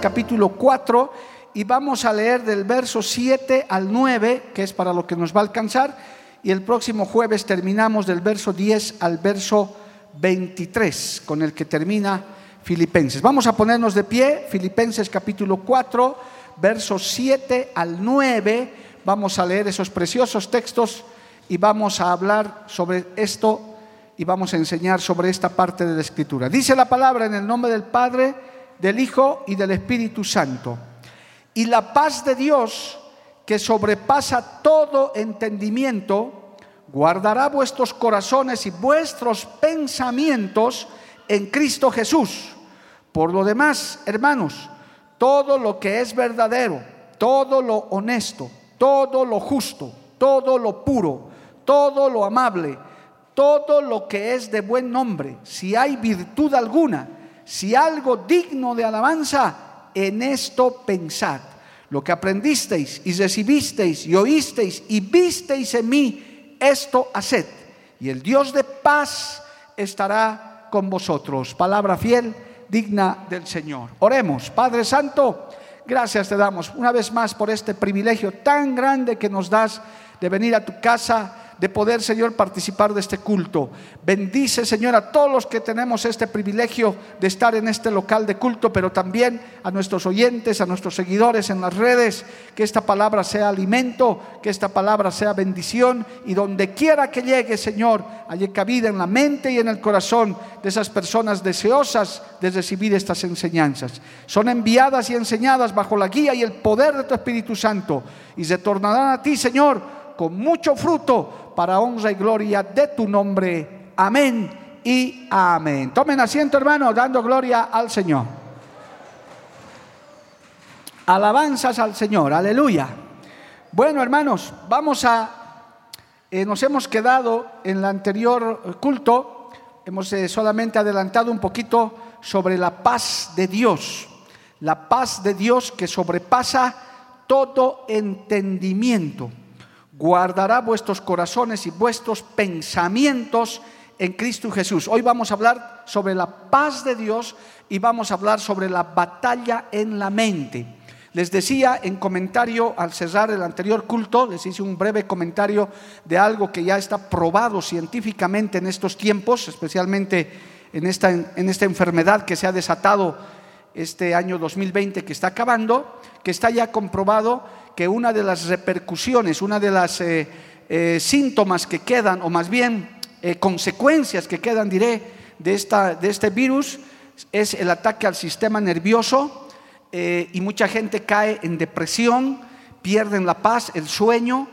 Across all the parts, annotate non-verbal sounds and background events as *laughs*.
Capítulo 4 y vamos a leer del verso 7 al 9, que es para lo que nos va a alcanzar, y el próximo jueves terminamos del verso 10 al verso 23, con el que termina Filipenses. Vamos a ponernos de pie, Filipenses capítulo 4, versos 7 al 9, vamos a leer esos preciosos textos y vamos a hablar sobre esto y vamos a enseñar sobre esta parte de la escritura. Dice la palabra en el nombre del Padre, del Hijo y del Espíritu Santo. Y la paz de Dios, que sobrepasa todo entendimiento, guardará vuestros corazones y vuestros pensamientos en Cristo Jesús. Por lo demás, hermanos, todo lo que es verdadero, todo lo honesto, todo lo justo, todo lo puro, todo lo amable, todo lo que es de buen nombre, si hay virtud alguna, si algo digno de alabanza, en esto pensad. Lo que aprendisteis y recibisteis y oísteis y visteis en mí, esto haced. Y el Dios de paz estará con vosotros. Palabra fiel, digna del Señor. Oremos, Padre Santo, gracias te damos una vez más por este privilegio tan grande que nos das de venir a tu casa de poder, Señor, participar de este culto. Bendice, Señor, a todos los que tenemos este privilegio de estar en este local de culto, pero también a nuestros oyentes, a nuestros seguidores en las redes, que esta palabra sea alimento, que esta palabra sea bendición y donde quiera que llegue, Señor, haya cabida en la mente y en el corazón de esas personas deseosas de recibir estas enseñanzas. Son enviadas y enseñadas bajo la guía y el poder de tu Espíritu Santo y se tornarán a ti, Señor, con mucho fruto para honra y gloria de tu nombre. Amén y amén. Tomen asiento, hermano, dando gloria al Señor. Alabanzas al Señor, aleluya. Bueno, hermanos, vamos a, eh, nos hemos quedado en el anterior culto, hemos eh, solamente adelantado un poquito sobre la paz de Dios, la paz de Dios que sobrepasa todo entendimiento guardará vuestros corazones y vuestros pensamientos en Cristo Jesús. Hoy vamos a hablar sobre la paz de Dios y vamos a hablar sobre la batalla en la mente. Les decía en comentario al cerrar el anterior culto, les hice un breve comentario de algo que ya está probado científicamente en estos tiempos, especialmente en esta, en esta enfermedad que se ha desatado este año 2020 que está acabando, que está ya comprobado que una de las repercusiones, una de las eh, eh, síntomas que quedan, o más bien eh, consecuencias que quedan, diré, de, esta, de este virus, es el ataque al sistema nervioso y mucha gente cae en depresión, pierden la paz, el sueño,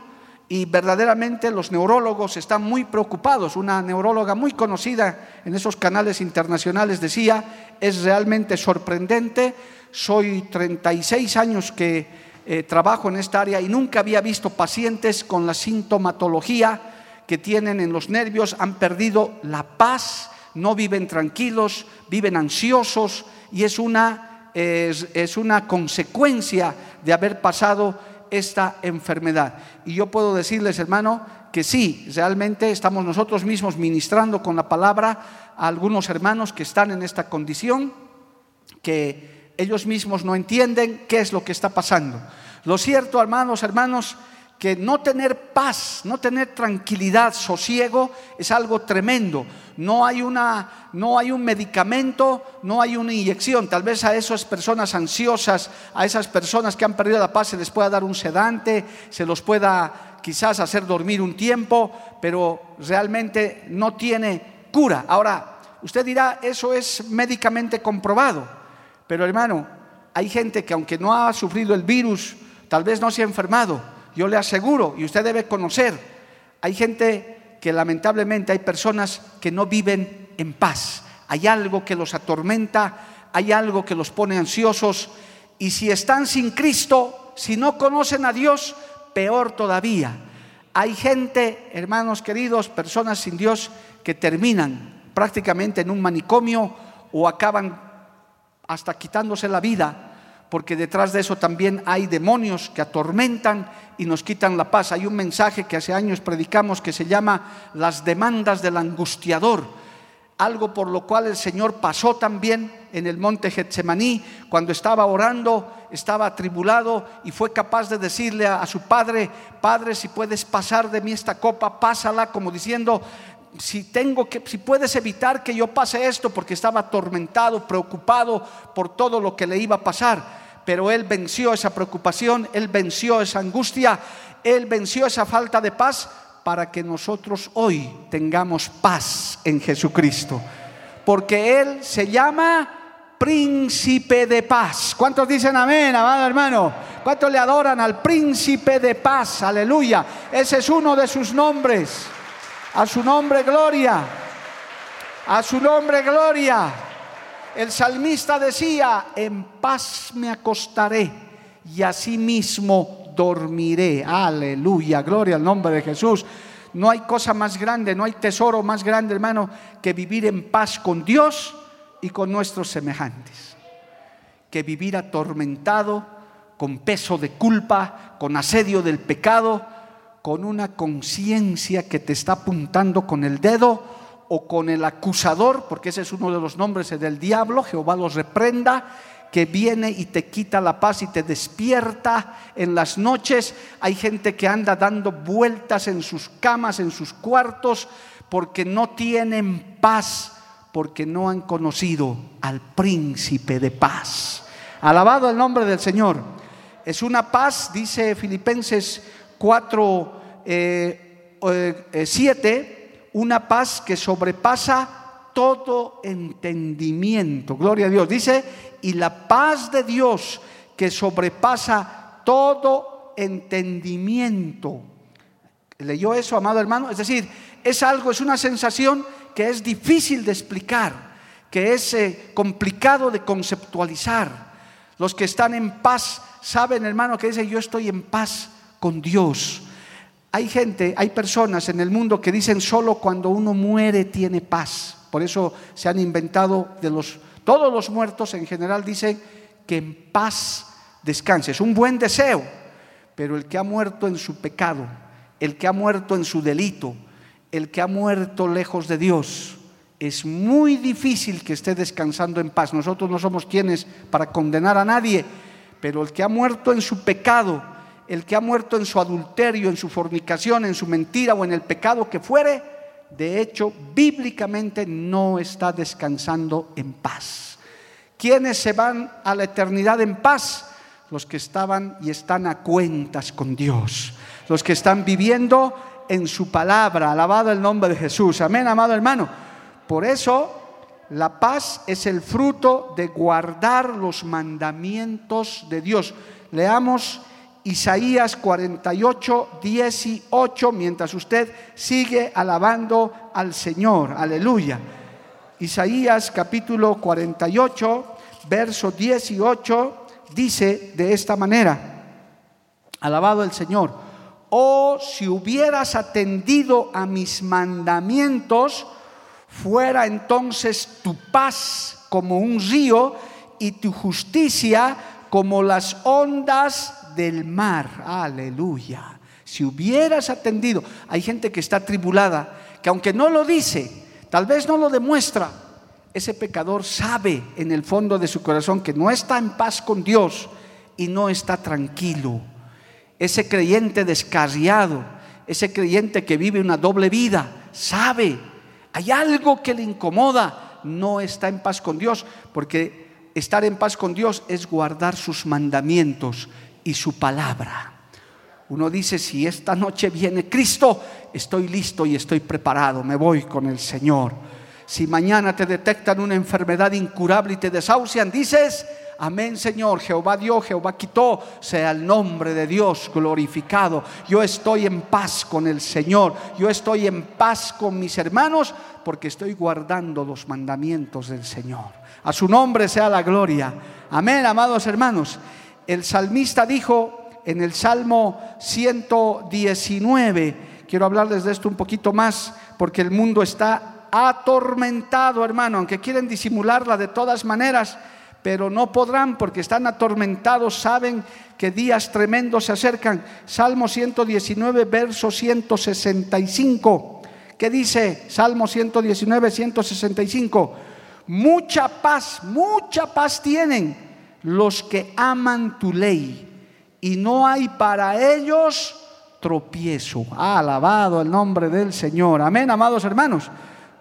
y verdaderamente los neurólogos están muy preocupados. Una neuróloga muy conocida en esos canales internacionales decía, es realmente sorprendente, soy 36 años que eh, trabajo en esta área y nunca había visto pacientes con la sintomatología que tienen en los nervios, han perdido la paz, no viven tranquilos, viven ansiosos y es una, es una consecuencia de haber pasado esta enfermedad. Y yo puedo decirles, hermano, que sí, realmente estamos nosotros mismos ministrando con la palabra a algunos hermanos que están en esta condición, que ellos mismos no entienden qué es lo que está pasando. Lo cierto, hermanos, hermanos, que no tener paz, no tener tranquilidad, sosiego, es algo tremendo. No hay, una, no hay un medicamento, no hay una inyección. Tal vez a esas personas ansiosas, a esas personas que han perdido la paz, se les pueda dar un sedante, se los pueda quizás hacer dormir un tiempo, pero realmente no tiene cura. Ahora, usted dirá, eso es médicamente comprobado. Pero hermano, hay gente que aunque no ha sufrido el virus, tal vez no se ha enfermado, yo le aseguro, y usted debe conocer, hay gente que lamentablemente hay personas que no viven en paz. Hay algo que los atormenta, hay algo que los pone ansiosos, y si están sin Cristo, si no conocen a Dios, peor todavía. Hay gente, hermanos queridos, personas sin Dios que terminan prácticamente en un manicomio o acaban hasta quitándose la vida, porque detrás de eso también hay demonios que atormentan y nos quitan la paz. Hay un mensaje que hace años predicamos que se llama las demandas del angustiador, algo por lo cual el Señor pasó también en el monte Getsemaní, cuando estaba orando, estaba atribulado y fue capaz de decirle a, a su padre, Padre, si puedes pasar de mí esta copa, pásala, como diciendo, si tengo que, si puedes evitar que yo pase esto, porque estaba atormentado, preocupado por todo lo que le iba a pasar. Pero él venció esa preocupación, él venció esa angustia, él venció esa falta de paz para que nosotros hoy tengamos paz en Jesucristo. Porque él se llama príncipe de paz. ¿Cuántos dicen amén, amado hermano? ¿Cuántos le adoran al príncipe de paz? Aleluya. Ese es uno de sus nombres. A su nombre, gloria. A su nombre, gloria. El salmista decía, en paz me acostaré y asimismo dormiré. Aleluya, gloria al nombre de Jesús. No hay cosa más grande, no hay tesoro más grande, hermano, que vivir en paz con Dios y con nuestros semejantes. Que vivir atormentado, con peso de culpa, con asedio del pecado, con una conciencia que te está apuntando con el dedo o con el acusador, porque ese es uno de los nombres del diablo, Jehová los reprenda, que viene y te quita la paz y te despierta en las noches. Hay gente que anda dando vueltas en sus camas, en sus cuartos, porque no tienen paz, porque no han conocido al príncipe de paz. Alabado el nombre del Señor. Es una paz, dice Filipenses 4, 7, eh, eh, una paz que sobrepasa todo entendimiento. Gloria a Dios. Dice, y la paz de Dios que sobrepasa todo entendimiento. ¿Leyó eso, amado hermano? Es decir, es algo, es una sensación que es difícil de explicar, que es eh, complicado de conceptualizar. Los que están en paz saben, hermano, que dice, yo estoy en paz con Dios. Hay gente, hay personas en el mundo que dicen solo cuando uno muere tiene paz. Por eso se han inventado de los todos los muertos en general dicen que en paz descanse. Es un buen deseo, pero el que ha muerto en su pecado, el que ha muerto en su delito, el que ha muerto lejos de Dios, es muy difícil que esté descansando en paz. Nosotros no somos quienes para condenar a nadie, pero el que ha muerto en su pecado, el que ha muerto en su adulterio, en su fornicación, en su mentira o en el pecado que fuere, de hecho, bíblicamente no está descansando en paz. ¿Quiénes se van a la eternidad en paz? Los que estaban y están a cuentas con Dios, los que están viviendo en su palabra, alabado el nombre de Jesús. Amén, amado hermano. Por eso la paz es el fruto de guardar los mandamientos de Dios. Leamos Isaías 48, 18, mientras usted sigue alabando al Señor. Aleluya. Isaías capítulo 48, verso 18, dice de esta manera, alabado el Señor, oh si hubieras atendido a mis mandamientos, fuera entonces tu paz como un río y tu justicia como las ondas del mar. Aleluya. Si hubieras atendido, hay gente que está tribulada, que aunque no lo dice, tal vez no lo demuestra, ese pecador sabe en el fondo de su corazón que no está en paz con Dios y no está tranquilo. Ese creyente descarriado, ese creyente que vive una doble vida, sabe, hay algo que le incomoda, no está en paz con Dios, porque estar en paz con Dios es guardar sus mandamientos y su palabra. Uno dice, si esta noche viene Cristo, estoy listo y estoy preparado, me voy con el Señor. Si mañana te detectan una enfermedad incurable y te desahucian, dices, Amén, Señor. Jehová dio, Jehová quitó. Sea el nombre de Dios glorificado. Yo estoy en paz con el Señor. Yo estoy en paz con mis hermanos porque estoy guardando los mandamientos del Señor. A su nombre sea la gloria. Amén, amados hermanos. El salmista dijo en el Salmo 119, quiero hablarles de esto un poquito más porque el mundo está atormentado, hermano, aunque quieren disimularla de todas maneras pero no podrán porque están atormentados, saben que días tremendos se acercan. Salmo 119, verso 165. ¿Qué dice Salmo 119, 165? Mucha paz, mucha paz tienen los que aman tu ley y no hay para ellos tropiezo. alabado el nombre del Señor. Amén, amados hermanos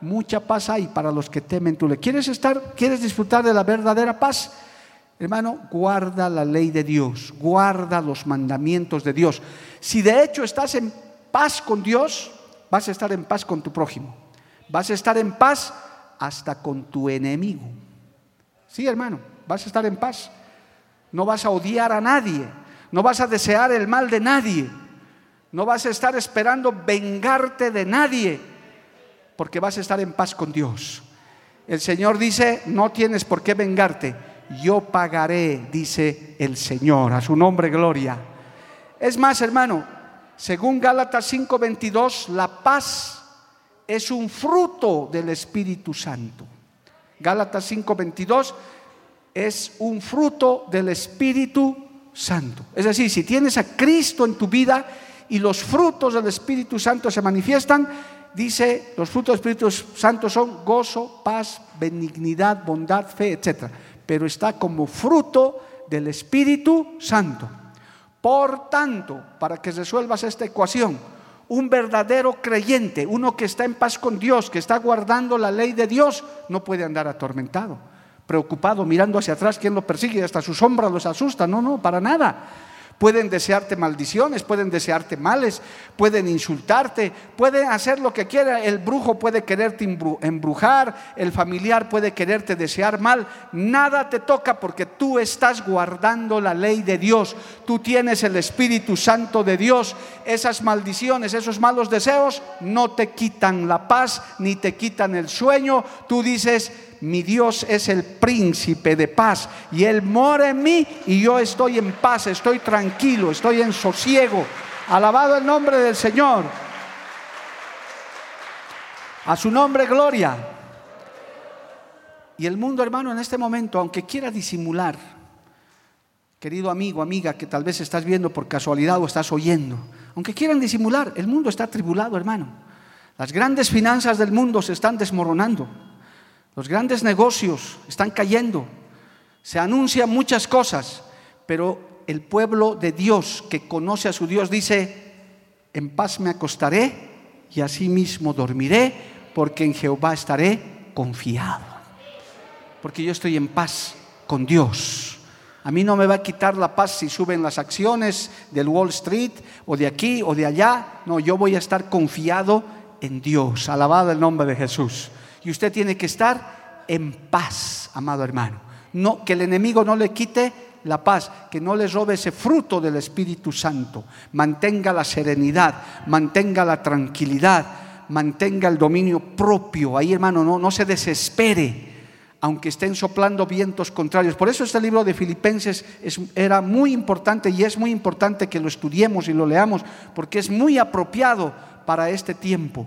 mucha paz hay para los que temen tu ley. ¿Quieres estar, quieres disfrutar de la verdadera paz? Hermano, guarda la ley de Dios, guarda los mandamientos de Dios. Si de hecho estás en paz con Dios, vas a estar en paz con tu prójimo. Vas a estar en paz hasta con tu enemigo. Sí, hermano, vas a estar en paz. No vas a odiar a nadie, no vas a desear el mal de nadie, no vas a estar esperando vengarte de nadie porque vas a estar en paz con Dios. El Señor dice, no tienes por qué vengarte, yo pagaré, dice el Señor, a su nombre gloria. Es más, hermano, según Gálatas 5:22, la paz es un fruto del Espíritu Santo. Gálatas 5:22 es un fruto del Espíritu Santo. Es decir, si tienes a Cristo en tu vida y los frutos del Espíritu Santo se manifiestan, dice, los frutos del Espíritu Santo son gozo, paz, benignidad, bondad, fe, etc. Pero está como fruto del Espíritu Santo. Por tanto, para que resuelvas esta ecuación, un verdadero creyente, uno que está en paz con Dios, que está guardando la ley de Dios, no puede andar atormentado, preocupado, mirando hacia atrás, quién lo persigue, hasta su sombra los asusta. No, no, para nada. Pueden desearte maldiciones, pueden desearte males, pueden insultarte, pueden hacer lo que quiera. El brujo puede quererte embrujar, el familiar puede quererte desear mal. Nada te toca porque tú estás guardando la ley de Dios. Tú tienes el Espíritu Santo de Dios. Esas maldiciones, esos malos deseos no te quitan la paz ni te quitan el sueño. Tú dices, mi Dios es el príncipe de paz y Él mora en mí y yo estoy en paz, estoy tranquilo, estoy en sosiego. Alabado el nombre del Señor. A su nombre, gloria. Y el mundo, hermano, en este momento, aunque quiera disimular, querido amigo, amiga, que tal vez estás viendo por casualidad o estás oyendo, aunque quieran disimular, el mundo está tribulado, hermano. Las grandes finanzas del mundo se están desmoronando. Los grandes negocios están cayendo. Se anuncian muchas cosas, pero el pueblo de Dios que conoce a su Dios dice, en paz me acostaré y asimismo dormiré, porque en Jehová estaré confiado. Porque yo estoy en paz con Dios. A mí no me va a quitar la paz si suben las acciones del Wall Street o de aquí o de allá. No, yo voy a estar confiado en Dios. Alabado el nombre de Jesús y usted tiene que estar en paz, amado hermano. No, que el enemigo no le quite la paz, que no le robe ese fruto del Espíritu Santo. Mantenga la serenidad, mantenga la tranquilidad, mantenga el dominio propio. Ahí, hermano, no, no se desespere, aunque estén soplando vientos contrarios. Por eso este libro de Filipenses era muy importante y es muy importante que lo estudiemos y lo leamos, porque es muy apropiado para este tiempo.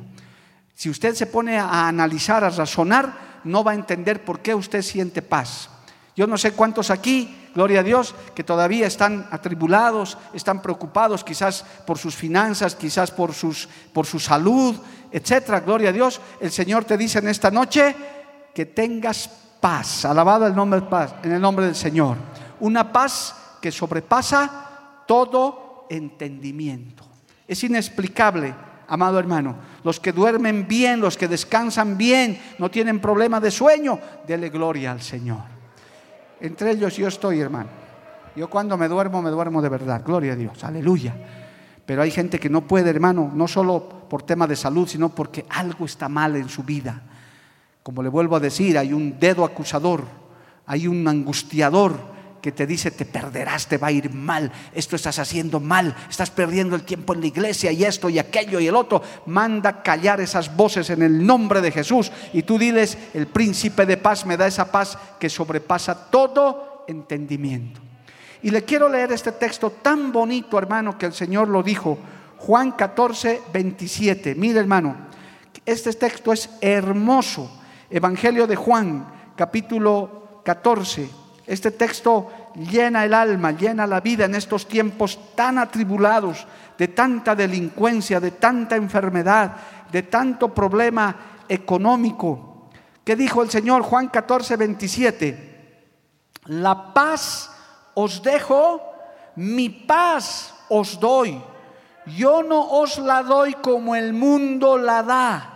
Si usted se pone a analizar, a razonar, no va a entender por qué usted siente paz. Yo no sé cuántos aquí, gloria a Dios, que todavía están atribulados, están preocupados quizás por sus finanzas, quizás por, sus, por su salud, etcétera. Gloria a Dios. El Señor te dice en esta noche que tengas paz. Alabado el nombre en el nombre del Señor. Una paz que sobrepasa todo entendimiento. Es inexplicable amado hermano. Los que duermen bien, los que descansan bien, no tienen problema de sueño, dele gloria al Señor. Entre ellos yo estoy, hermano. Yo cuando me duermo, me duermo de verdad. Gloria a Dios, aleluya. Pero hay gente que no puede, hermano, no solo por tema de salud, sino porque algo está mal en su vida. Como le vuelvo a decir, hay un dedo acusador, hay un angustiador que te dice te perderás, te va a ir mal, esto estás haciendo mal, estás perdiendo el tiempo en la iglesia y esto y aquello y el otro. Manda callar esas voces en el nombre de Jesús y tú diles, el príncipe de paz me da esa paz que sobrepasa todo entendimiento. Y le quiero leer este texto tan bonito, hermano, que el Señor lo dijo. Juan 14, 27. Mire, hermano, este texto es hermoso. Evangelio de Juan, capítulo 14. Este texto llena el alma, llena la vida en estos tiempos tan atribulados, de tanta delincuencia, de tanta enfermedad, de tanto problema económico. ¿Qué dijo el Señor Juan 14, 27? La paz os dejo, mi paz os doy. Yo no os la doy como el mundo la da.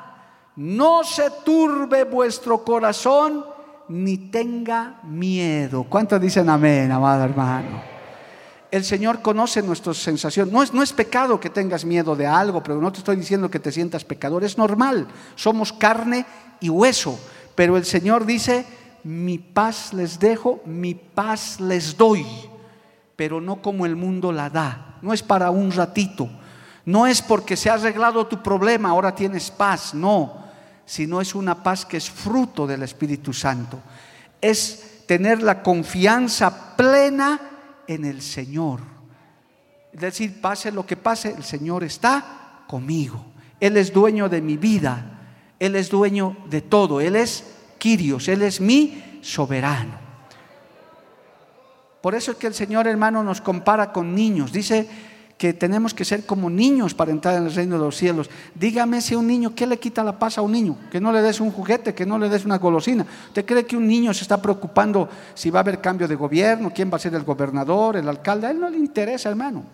No se turbe vuestro corazón ni tenga miedo. ¿Cuántos dicen amén, amado hermano? El Señor conoce nuestras sensaciones. No es, no es pecado que tengas miedo de algo, pero no te estoy diciendo que te sientas pecador. Es normal. Somos carne y hueso. Pero el Señor dice, mi paz les dejo, mi paz les doy, pero no como el mundo la da, no es para un ratito, no es porque se ha arreglado tu problema, ahora tienes paz, no, sino es una paz que es fruto del Espíritu Santo, es tener la confianza plena en el Señor. Es decir, pase lo que pase, el Señor está conmigo. Él es dueño de mi vida, Él es dueño de todo, Él es Quirios, Él es mi soberano. Por eso es que el Señor hermano nos compara con niños. Dice que tenemos que ser como niños para entrar en el reino de los cielos. Dígame si un niño, ¿qué le quita la paz a un niño? Que no le des un juguete, que no le des una golosina. ¿Usted cree que un niño se está preocupando si va a haber cambio de gobierno, quién va a ser el gobernador, el alcalde? A él no le interesa, hermano.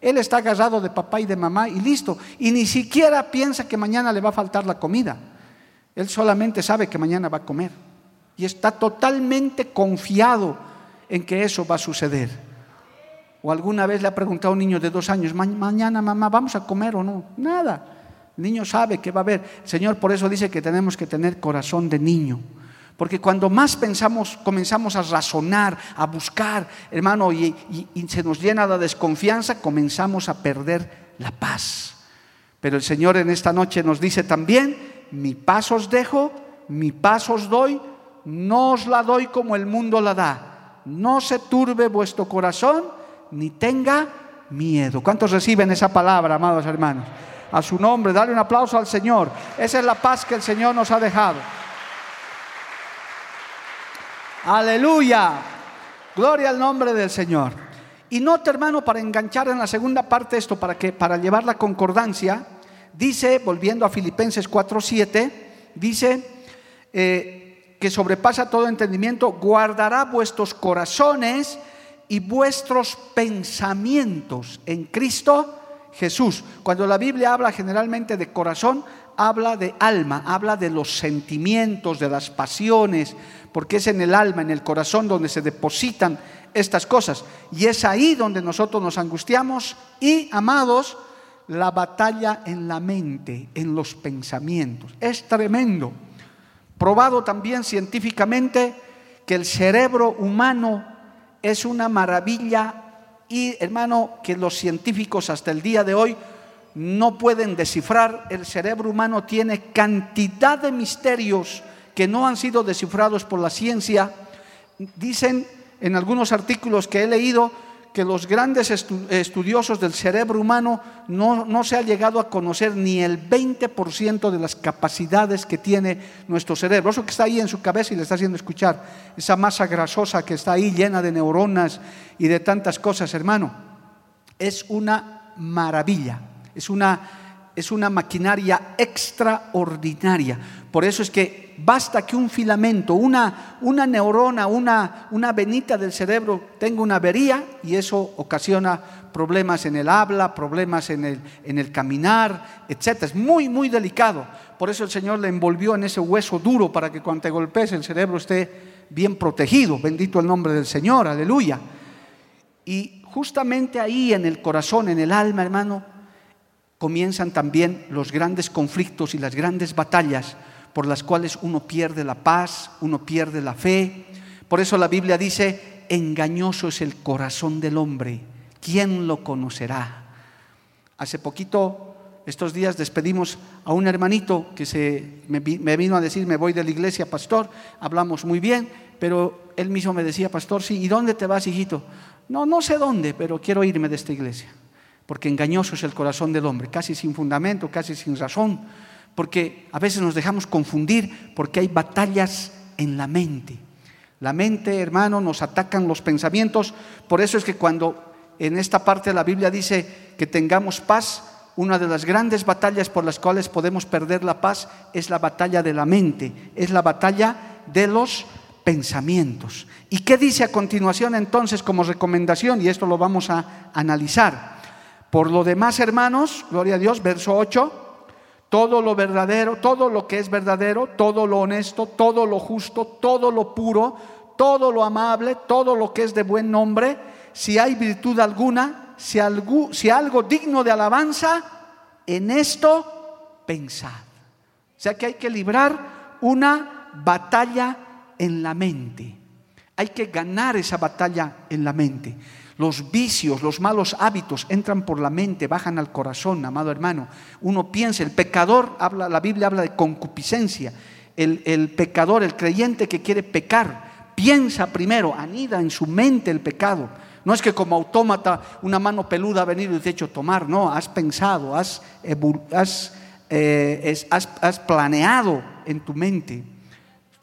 Él está agarrado de papá y de mamá y listo. Y ni siquiera piensa que mañana le va a faltar la comida. Él solamente sabe que mañana va a comer y está totalmente confiado en que eso va a suceder. O alguna vez le ha preguntado a un niño de dos años, mañana mamá, ¿vamos a comer o no? Nada. El niño sabe que va a haber. El Señor por eso dice que tenemos que tener corazón de niño. Porque cuando más pensamos, comenzamos a razonar, a buscar, hermano, y, y se nos llena la desconfianza, comenzamos a perder la paz. Pero el Señor en esta noche nos dice también, mi paz os dejo, mi paz os doy, no os la doy como el mundo la da. No se turbe vuestro corazón, ni tenga miedo. ¿Cuántos reciben esa palabra, amados hermanos? A su nombre, dale un aplauso al Señor. Esa es la paz que el Señor nos ha dejado. Aleluya. Gloria al nombre del Señor. Y note, hermano, para enganchar en la segunda parte esto, para que para llevar la concordancia, Dice, volviendo a Filipenses 4:7, dice eh, que sobrepasa todo entendimiento, guardará vuestros corazones y vuestros pensamientos en Cristo Jesús. Cuando la Biblia habla generalmente de corazón, habla de alma, habla de los sentimientos, de las pasiones, porque es en el alma, en el corazón donde se depositan estas cosas. Y es ahí donde nosotros nos angustiamos y, amados, la batalla en la mente, en los pensamientos. Es tremendo. Probado también científicamente que el cerebro humano es una maravilla y hermano que los científicos hasta el día de hoy no pueden descifrar. El cerebro humano tiene cantidad de misterios que no han sido descifrados por la ciencia. Dicen en algunos artículos que he leído que los grandes estudiosos del cerebro humano no, se ha llegado a conocer ni el 20% de las capacidades que tiene nuestro cerebro. Eso que está ahí en su cabeza y le está haciendo escuchar, esa masa grasosa que está ahí llena de neuronas y de tantas cosas, hermano, es una maravilla, es una, es una maquinaria extraordinaria. Por eso es que basta que un filamento, una, una neurona, una, una venita del cerebro tenga una avería y eso ocasiona problemas en el habla, problemas en el, en el caminar, etc. Es muy, muy delicado. Por eso el Señor le envolvió en ese hueso duro para que cuando te golpees el cerebro esté bien protegido. Bendito el nombre del Señor, aleluya. Y justamente ahí en el corazón, en el alma, hermano, comienzan también los grandes conflictos y las grandes batallas por las cuales uno pierde la paz, uno pierde la fe. Por eso la Biblia dice, engañoso es el corazón del hombre. ¿Quién lo conocerá? Hace poquito, estos días, despedimos a un hermanito que se, me, me vino a decir, me voy de la iglesia, pastor. Hablamos muy bien, pero él mismo me decía, pastor, sí, ¿y dónde te vas, hijito? No, no sé dónde, pero quiero irme de esta iglesia. Porque engañoso es el corazón del hombre, casi sin fundamento, casi sin razón. Porque a veces nos dejamos confundir porque hay batallas en la mente. La mente, hermano, nos atacan los pensamientos. Por eso es que cuando en esta parte de la Biblia dice que tengamos paz, una de las grandes batallas por las cuales podemos perder la paz es la batalla de la mente, es la batalla de los pensamientos. ¿Y qué dice a continuación entonces como recomendación? Y esto lo vamos a analizar. Por lo demás, hermanos, gloria a Dios, verso 8, todo lo verdadero, todo lo que es verdadero, todo lo honesto, todo lo justo, todo lo puro, todo lo amable, todo lo que es de buen nombre, si hay virtud alguna, si algo, algo digno de alabanza, en esto pensad. O sea que hay que librar una batalla en la mente. Hay que ganar esa batalla en la mente. Los vicios, los malos hábitos entran por la mente, bajan al corazón, amado hermano. Uno piensa, el pecador, habla, la Biblia habla de concupiscencia. El, pecador, el creyente que quiere pecar, piensa primero, anida en su mente el pecado. No es que como autómata una mano peluda ha venido y te ha hecho tomar, no, has pensado, has, eh, has planeado en tu mente.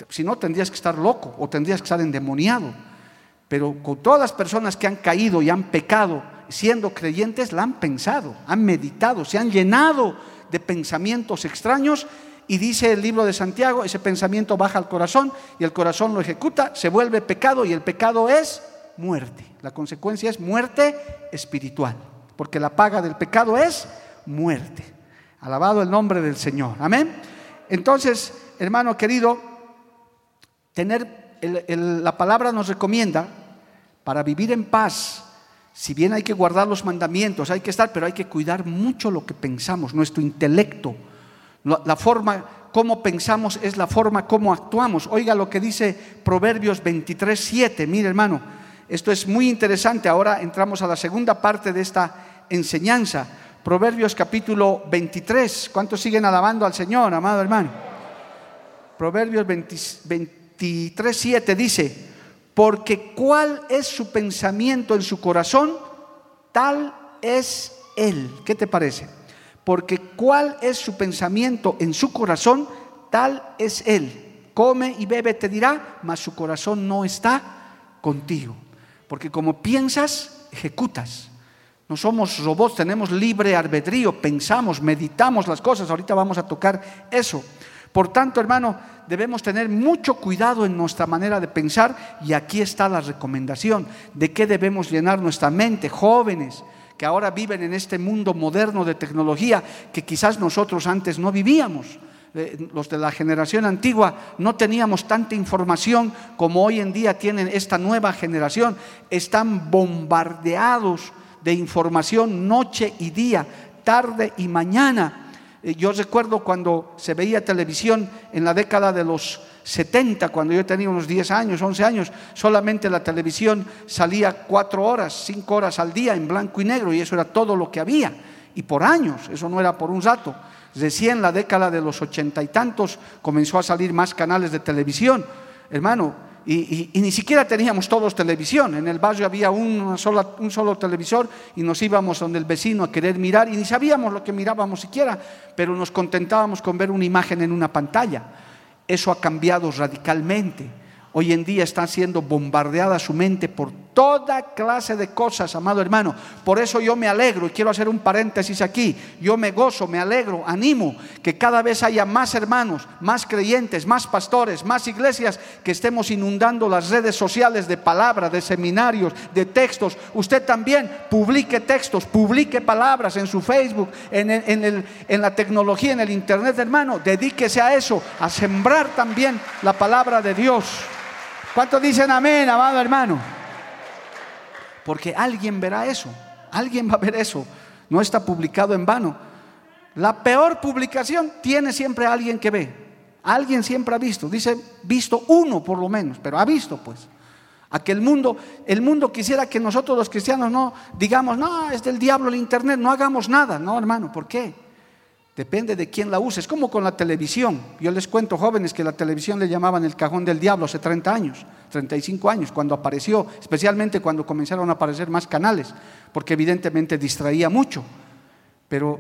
Si no, tendrías que estar loco o tendrías que estar endemoniado. Pero con todas las personas que han caído y han pecado siendo creyentes, la han pensado, han meditado, se han llenado de pensamientos extraños y dice el libro de Santiago, ese pensamiento baja al corazón y el corazón lo ejecuta, se vuelve pecado y el pecado es muerte. La consecuencia es muerte espiritual, porque la paga del pecado es muerte. Alabado el nombre del Señor. Amén. Entonces, hermano querido, tener la palabra nos recomienda para vivir en paz, si bien hay que guardar los mandamientos, hay que estar, pero hay que cuidar mucho lo que pensamos, nuestro intelecto. La forma como pensamos es la forma como actuamos. Oiga lo que dice Proverbios 23, 7. Mire, hermano, esto es muy interesante. Ahora entramos a la segunda parte de esta enseñanza. Proverbios capítulo 23. ¿Cuántos siguen alabando al Señor, amado hermano? Proverbios 23, 7 dice, porque cuál es su pensamiento en su corazón, tal es él. ¿Qué te parece? Porque cuál es su pensamiento en su corazón, tal es él. Come y bebe, te dirá, mas su corazón no está contigo. Porque como piensas, ejecutas. No somos robots, tenemos libre albedrío, pensamos, meditamos las cosas. Ahorita vamos a tocar eso. Por tanto, hermano, debemos tener mucho cuidado en nuestra manera de pensar y aquí está la recomendación de qué debemos llenar nuestra mente, jóvenes que ahora viven en este mundo moderno de tecnología que quizás nosotros antes no vivíamos. Eh, los de la generación antigua no teníamos tanta información como hoy en día tienen esta nueva generación. Están bombardeados de información noche y día, tarde y mañana. Eh, yo recuerdo cuando se veía televisión en la década de los 70, cuando yo tenía unos 10 años, 11 años, solamente la televisión salía cuatro horas, cinco horas al día en blanco y negro y eso era todo lo que había. Y por años, eso no era por un rato. Recién en la década de los ochenta y tantos comenzó a salir más canales de televisión. Hermano, y, ni siquiera teníamos todos televisión. En el barrio había un solo televisor y nos íbamos donde el vecino a querer mirar y ni sabíamos lo que mirábamos siquiera, pero nos contentábamos con ver una imagen en una pantalla. Eso ha cambiado radicalmente. Hoy en día está siendo bombardeada su mente por toda clase de cosas, amado hermano. Por eso yo me alegro, y quiero hacer un paréntesis aquí, yo me gozo, me alegro, animo que cada vez haya más hermanos, más creyentes, más pastores, más iglesias que estemos inundando las redes sociales de palabras, de seminarios, de textos. Usted también publique textos, publique palabras en su Facebook, en, en la tecnología, en el Internet, hermano. Dedíquese a eso, a sembrar también la palabra de Dios. ¿Cuántos dicen amén, amado hermano? Porque alguien verá eso, alguien va a ver eso. No está publicado en vano. La peor publicación tiene siempre alguien que ve. Alguien siempre ha visto. Dice, visto uno por lo menos, pero ha visto pues. A que el mundo, el mundo quisiera que nosotros los cristianos no digamos, no, es del diablo el internet, no hagamos nada. No, hermano, ¿por qué? Depende de quién la use. Es como con la televisión. Yo les cuento, jóvenes, que la televisión le llamaban el cajón del diablo hace 30 años, 35 años, cuando apareció, especialmente cuando comenzaron a aparecer más canales, porque evidentemente distraía mucho. Pero,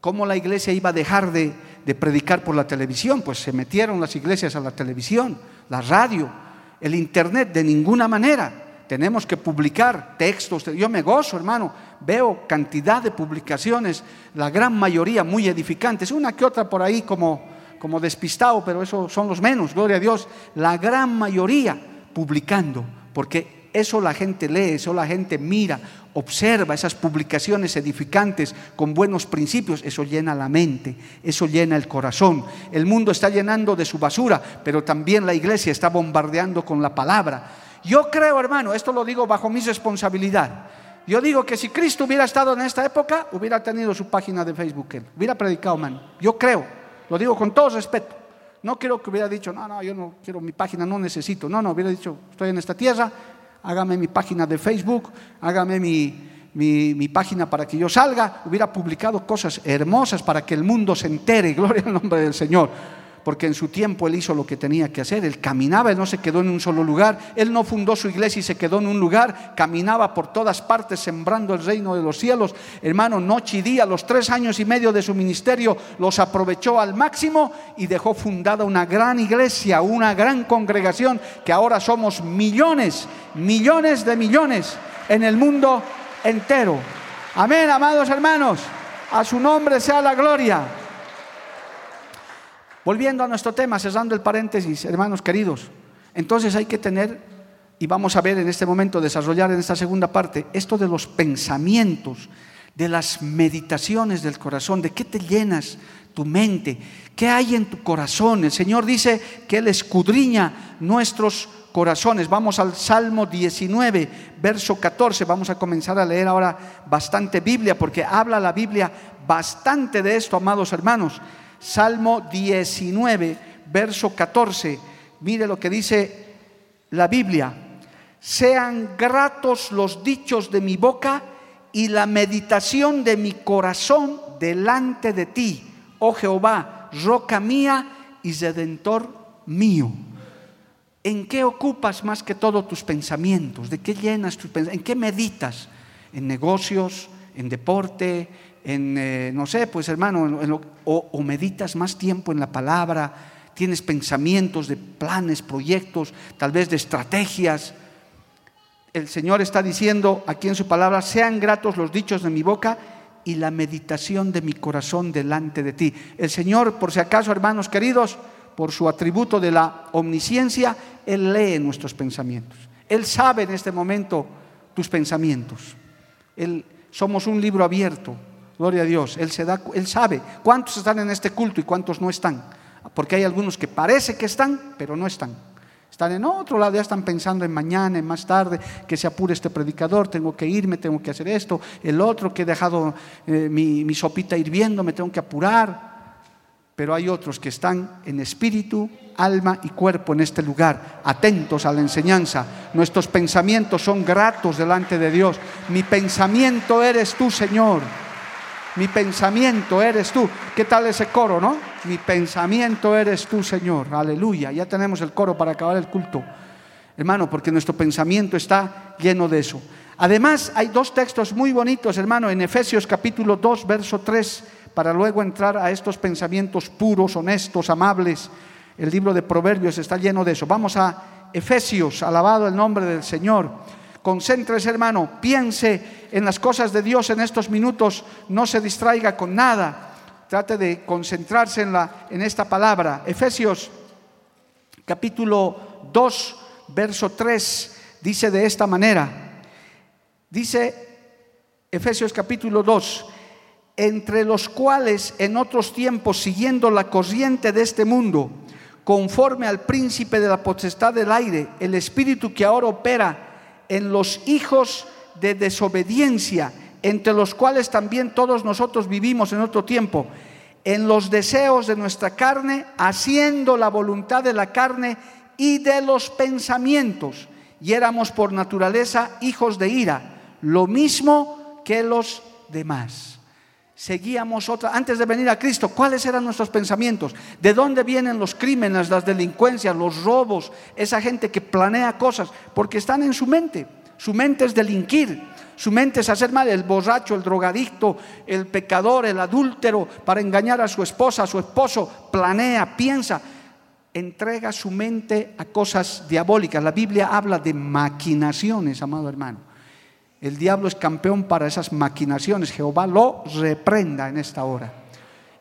¿cómo la iglesia iba a dejar de, de predicar por la televisión? Pues se metieron las iglesias a la televisión, la radio, el internet, de ninguna manera. Tenemos que publicar textos. Yo me gozo, hermano. Veo cantidad de publicaciones, la gran mayoría muy edificantes. Una que otra por ahí como, como despistado, pero eso son los menos, gloria a Dios. La gran mayoría publicando, porque eso la gente lee, eso la gente mira, observa esas publicaciones edificantes con buenos principios, eso llena la mente, eso llena el corazón. El mundo está llenando de su basura, pero también la iglesia está bombardeando con la palabra. Yo creo, hermano, esto lo digo bajo mi responsabilidad. Yo digo que si Cristo hubiera estado en esta época, hubiera tenido su página de Facebook, él, hubiera predicado, hermano. Yo creo, lo digo con todo respeto. No quiero que hubiera dicho, no, no, yo no quiero mi página, no necesito. No, no, hubiera dicho, estoy en esta tierra, hágame mi página de Facebook, hágame mi, mi, mi, página para que yo salga, hubiera publicado cosas hermosas para que el mundo se entere, *laughs* gloria al nombre del Señor porque en su tiempo él hizo lo que tenía que hacer, él caminaba, él no se quedó en un solo lugar, él no fundó su iglesia y se quedó en un lugar, caminaba por todas partes sembrando el reino de los cielos, hermano, noche y día, los tres años y medio de su ministerio los aprovechó al máximo y dejó fundada una gran iglesia, una gran congregación que ahora somos millones, millones de millones en el mundo entero. Amén, amados hermanos, a su nombre sea la gloria. Volviendo a nuestro tema, cerrando el paréntesis, hermanos queridos, entonces hay que tener, y vamos a ver en este momento, desarrollar en esta segunda parte, esto de los pensamientos, de las meditaciones del corazón, de qué te llenas tu mente, qué hay en tu corazón. El Señor dice que Él escudriña nuestros corazones. Vamos al Salmo 19, verso 14. Vamos a comenzar a leer ahora bastante Biblia, porque habla la Biblia bastante de esto, amados hermanos. Salmo 19, verso 14. Mire lo que dice la Biblia. Sean gratos los dichos de mi boca y la meditación de mi corazón delante de ti, oh Jehová, roca mía y redentor mío. ¿En qué ocupas más que todo tus pensamientos? ¿De qué llenas tus pensamientos? ¿En qué meditas? ¿En negocios? ¿En deporte? En, eh, no sé, pues hermano, o, meditas más tiempo en la palabra, tienes pensamientos de planes, proyectos, tal vez de estrategias. El Señor está diciendo aquí en su palabra, sean gratos los dichos de mi boca y la meditación de mi corazón delante de ti. El Señor, por si acaso, hermanos queridos, por su atributo de la omnisciencia, Él lee nuestros pensamientos. Él sabe en este momento tus pensamientos. Él, somos un libro abierto. Gloria a Dios. Él, se da, él sabe cuántos están en este culto y cuántos no están. Porque hay algunos que parece que están, pero no están. Están en otro lado, ya están pensando en mañana, en más tarde, que se apure este predicador, tengo que irme, tengo que hacer esto. El otro que he dejado eh, mi, mi sopita hirviendo, me tengo que apurar. Pero hay otros que están en espíritu, alma y cuerpo en este lugar, atentos a la enseñanza. Nuestros pensamientos son gratos delante de Dios. Mi pensamiento eres tú, Señor. Mi pensamiento eres tú. ¿Qué tal ese coro, no? Mi pensamiento eres tú, Señor. Aleluya. Ya tenemos el coro para acabar el culto. Hermano, porque nuestro pensamiento está lleno de eso. Además, hay dos textos muy bonitos, hermano, en Efesios capítulo 2, verso 3, para luego entrar a estos pensamientos puros, honestos, amables. El libro de Proverbios está lleno de eso. Vamos a Efesios, alabado el nombre del Señor. Concéntrese, hermano, piense en las cosas de Dios en estos minutos, no se distraiga con nada. Trate de concentrarse en, la, en esta palabra. Efesios capítulo 2, verso 3, dice de esta manera. Dice Efesios capítulo 2, entre los cuales en otros tiempos, siguiendo la corriente de este mundo, conforme al príncipe de la potestad del aire, el espíritu que ahora opera en los hijos de desobediencia, entre los cuales también todos nosotros vivimos en otro tiempo, en los deseos de nuestra carne, haciendo la voluntad de la carne y de los pensamientos. y éramos por naturaleza hijos de ira, lo mismo que los demás. Seguíamos otra, antes de venir a Cristo, ¿cuáles eran nuestros pensamientos? ¿De dónde vienen los crímenes, las delincuencias, los robos, esa gente que planea cosas? Porque están en su mente. Su mente es delinquir, su mente es hacer mal, el borracho, el drogadicto, el pecador, el adúltero, para engañar a su esposa, a su esposo, planea, piensa, entrega su mente a cosas diabólicas. La Biblia habla de maquinaciones, amado hermano. El diablo es campeón para esas maquinaciones. Jehová lo reprenda en esta hora.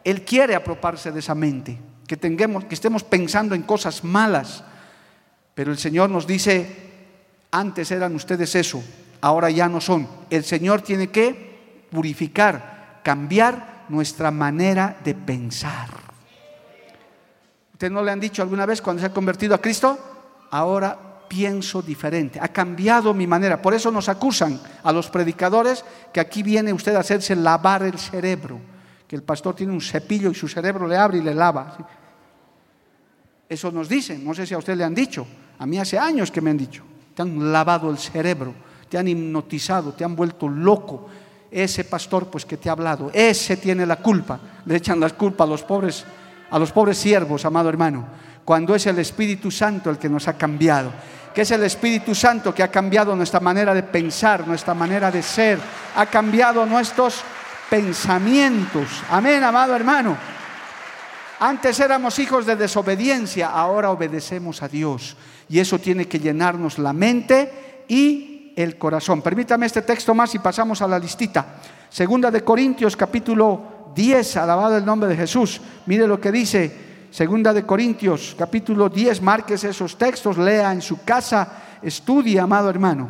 Él quiere apropiarse de esa mente, que, tengamos, que estemos pensando en cosas malas. Pero el Señor nos dice, antes eran ustedes eso, ahora ya no son. El Señor tiene que purificar, cambiar nuestra manera de pensar. ¿Usted no le han dicho alguna vez cuando se ha convertido a Cristo? Ahora pienso diferente, ha cambiado mi manera. Por eso nos acusan a los predicadores que aquí viene usted a hacerse lavar el cerebro, que el pastor tiene un cepillo y su cerebro le abre y le lava. Eso nos dicen, no sé si a usted le han dicho, a mí hace años que me han dicho, te han lavado el cerebro te han hipnotizado, te han vuelto loco. Ese pastor, pues que te ha hablado, ese tiene la culpa. Le echan la culpa a los pobres, a los pobres siervos, amado hermano, cuando es el Espíritu Santo el que nos ha cambiado. Que es el Espíritu Santo que ha cambiado nuestra manera de pensar, nuestra manera de ser, ha cambiado nuestros pensamientos. Amén, amado hermano. Antes éramos hijos de desobediencia, ahora obedecemos a Dios. Y eso tiene que llenarnos la mente y el corazón. Permítame este texto más y pasamos a la listita. Segunda de Corintios capítulo 10, alabado el nombre de Jesús. Mire lo que dice Segunda de Corintios capítulo 10, marques esos textos, lea en su casa, estudie, amado hermano.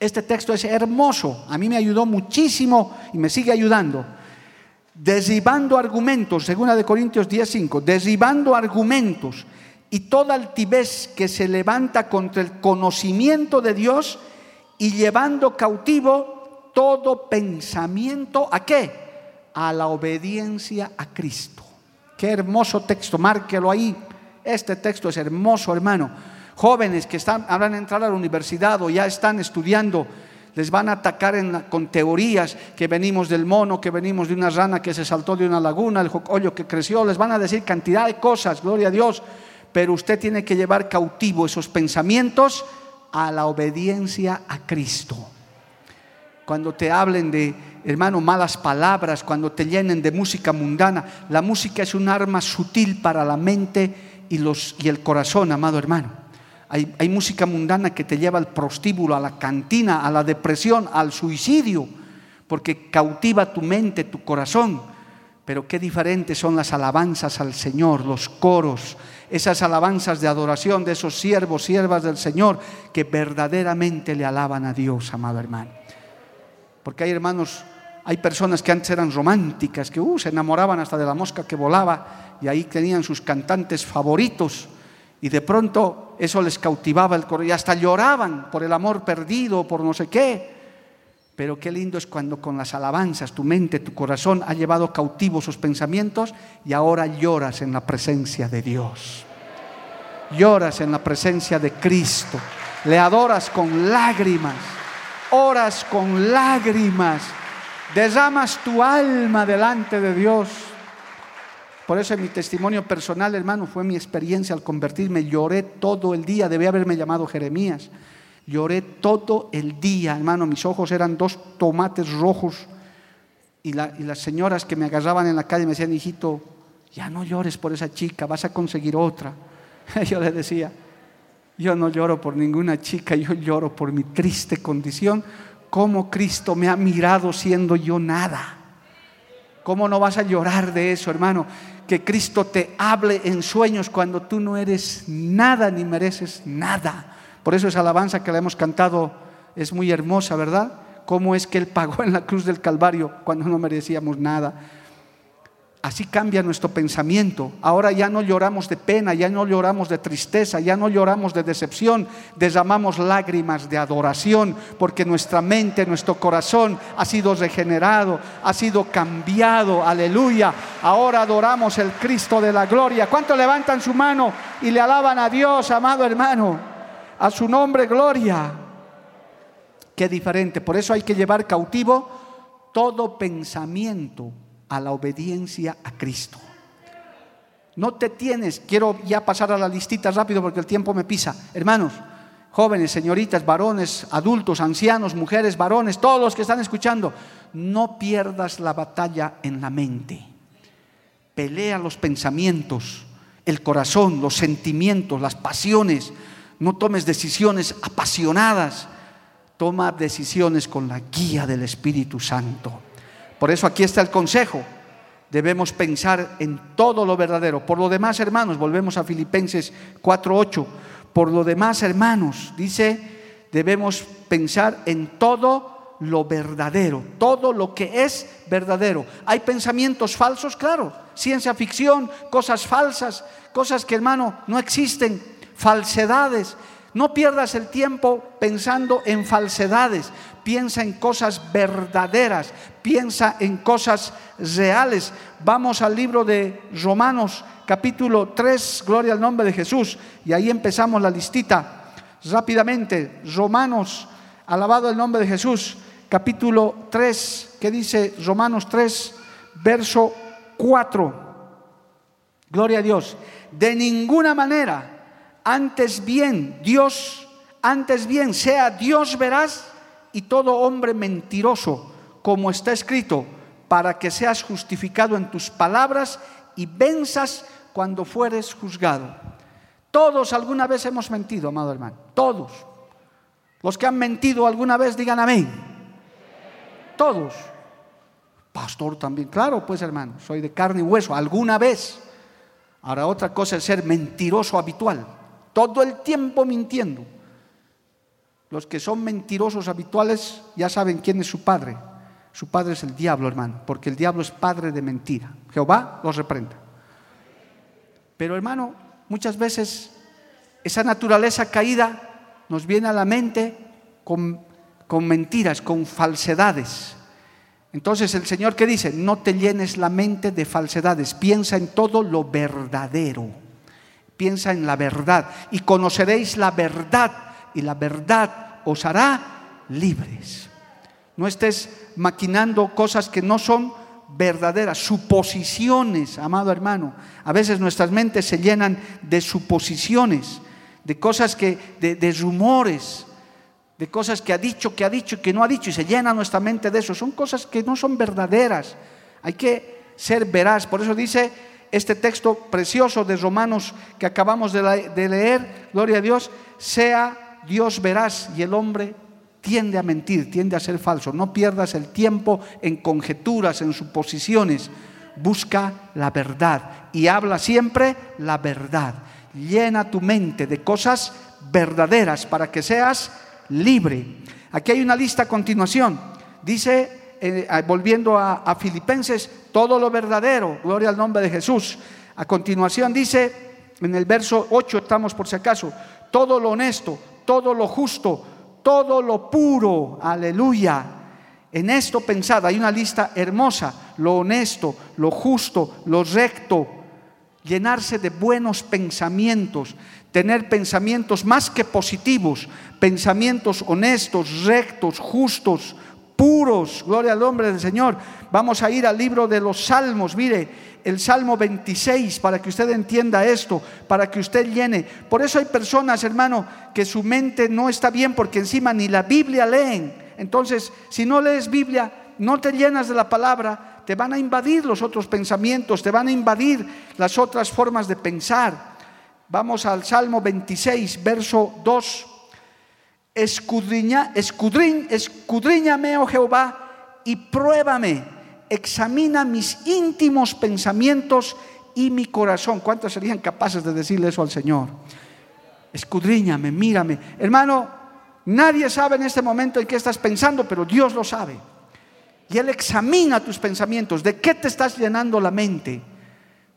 Este texto es hermoso, a mí me ayudó muchísimo y me sigue ayudando. Derribando argumentos, segunda de Corintios 10, 5, derribando argumentos y toda altivez que se levanta contra el conocimiento de Dios y llevando cautivo todo pensamiento a qué? A la obediencia a Cristo. Qué hermoso texto, márquelo ahí. Este texto es hermoso, hermano. Jóvenes que están, habrán entrado a la universidad o ya están estudiando, les van a atacar con teorías que venimos del mono, que venimos de una rana que se saltó de una laguna, el jocollo que creció, les van a decir cantidad de cosas, gloria a Dios pero usted tiene que llevar cautivo esos pensamientos a la obediencia a Cristo. Cuando te hablen de, hermano, malas palabras, cuando te llenen de música mundana, la música es un arma sutil para la mente y, el corazón, amado hermano. Hay música mundana que te lleva al prostíbulo, a la cantina, a la depresión, al suicidio, porque cautiva tu mente, tu corazón. Pero qué diferentes son las alabanzas al Señor, los coros, esas alabanzas de adoración de esos siervos, siervas del Señor, que verdaderamente le alaban a Dios, amado hermano. Porque hay hermanos, hay personas que antes eran románticas, que uh, se enamoraban hasta de la mosca que volaba y ahí tenían sus cantantes favoritos y de pronto eso les cautivaba el corazón y hasta lloraban por el amor perdido, por no sé qué. Pero qué lindo es cuando con las alabanzas tu mente, tu corazón ha llevado cautivos sus pensamientos y ahora lloras en la presencia de Dios. Lloras en la presencia de Cristo. Le adoras con lágrimas. Oras con lágrimas. Derramas tu alma delante de Dios. Por eso en mi testimonio personal, hermano, fue mi experiencia al convertirme. Lloré todo el día. Debía haberme llamado Jeremías Lloré todo el día, hermano. Mis ojos eran dos tomates rojos. Y, las señoras que me agarraban en la calle me decían, hijito, ya no llores por esa chica, vas a conseguir otra. *laughs* Yo le decía, yo no lloro por ninguna chica, yo lloro por mi triste condición. Cómo Cristo me ha mirado siendo yo nada. ¿Cómo no vas a llorar de eso, hermano? Que Cristo te hable en sueños cuando tú no eres nada ni mereces nada. Por eso esa alabanza que la hemos cantado es muy hermosa, ¿verdad? Cómo es que Él pagó en la cruz del Calvario cuando no merecíamos nada. Así cambia nuestro pensamiento. Ahora ya no lloramos de pena, ya no lloramos de tristeza, ya no lloramos de decepción, derramamos lágrimas de adoración, porque nuestra mente, nuestro corazón ha sido regenerado, ha sido cambiado. Aleluya. Ahora adoramos el Cristo de la gloria. ¿Cuántos levantan su mano y le alaban a Dios, amado hermano? A su nombre, gloria. Qué diferente. Por eso hay que llevar cautivo todo pensamiento a la obediencia a Cristo. No te tienes, quiero ya pasar a la listita rápido porque el tiempo me pisa. Hermanos, jóvenes, señoritas, varones, adultos, ancianos, mujeres, varones, todos los que están escuchando, no pierdas la batalla en la mente. Pelea los pensamientos, el corazón, los sentimientos, las pasiones. No tomes decisiones apasionadas. Toma decisiones con la guía del Espíritu Santo. Por eso aquí está el consejo. Debemos pensar en todo lo verdadero. Por lo demás, hermanos, volvemos a Filipenses 4:8. Por lo demás, hermanos, dice, debemos pensar en todo lo verdadero, todo lo que es verdadero. ¿Hay pensamientos falsos? Claro, ciencia ficción, cosas falsas, cosas que hermano no existen, falsedades. No pierdas el tiempo pensando en falsedades, piensa en cosas verdaderas, piensa en cosas reales. Vamos al libro de Romanos capítulo 3, gloria al nombre de Jesús, y ahí empezamos la listita rápidamente. Romanos, alabado el nombre de Jesús capítulo 3, que dice Romanos 3, verso 4. Gloria a Dios. De ninguna manera, antes bien, Dios, antes bien, sea Dios verás y todo hombre mentiroso, como está escrito, para que seas justificado en tus palabras y venzas cuando fueres juzgado. Todos alguna vez hemos mentido, amado hermano. Todos. Los que han mentido alguna vez digan amén. Todos. Pastor también, claro, pues hermano, soy de carne y hueso, alguna vez. Ahora otra cosa es ser mentiroso habitual, todo el tiempo mintiendo. Los que son mentirosos habituales ya saben quién es su padre. Su padre es el diablo, hermano, porque el diablo es padre de mentira. Jehová los reprenda. Pero hermano, muchas veces esa naturaleza caída nos viene a la mente con con mentiras, con falsedades. Entonces el Señor que dice, no te llenes la mente de falsedades, piensa en todo lo verdadero, piensa en la verdad y conoceréis la verdad y la verdad os hará libres. No estés maquinando cosas que no son verdaderas, suposiciones, amado hermano. A veces nuestras mentes se llenan de suposiciones, de cosas que, de, rumores, de cosas que ha dicho, que ha dicho y que no ha dicho, y se llena nuestra mente de eso. Son cosas que no son verdaderas. Hay que ser veraz. Por eso dice este texto precioso de Romanos que acabamos de, leer, gloria a Dios, sea Dios veraz y el hombre tiende a mentir, tiende a ser falso. No pierdas el tiempo en conjeturas, en suposiciones. Busca la verdad y habla siempre la verdad. Llena tu mente de cosas verdaderas para que seas libre. Aquí hay una lista a continuación. Dice, eh, volviendo a, a Filipenses, todo lo verdadero, gloria al nombre de Jesús. A continuación dice, en el verso 8 estamos por si acaso, todo lo honesto, todo lo justo, todo lo puro, aleluya. En esto pensad, hay una lista hermosa, lo honesto, lo justo, lo recto, llenarse de buenos pensamientos, tener pensamientos más que positivos, pensamientos honestos, rectos, justos, puros. Gloria al nombre del Señor. Vamos a ir al libro de los Salmos. Mire, el Salmo 26, para que usted entienda esto, para que usted llene. Por eso hay personas, hermano, que su mente no está bien porque encima ni la Biblia leen. Entonces, si no lees Biblia, no te llenas de la palabra, te van a invadir los otros pensamientos, te van a invadir las otras formas de pensar. Vamos al Salmo 26, verso 2. Escudriña, escudriñ, escudriñame, oh Jehová, y pruébame, examina mis íntimos pensamientos y mi corazón. ¿Cuántos serían capaces de decirle eso al Señor? Escudriñame, mírame. Hermano, nadie sabe en este momento en qué estás pensando, pero Dios lo sabe. Y Él examina tus pensamientos. ¿De qué te estás llenando la mente?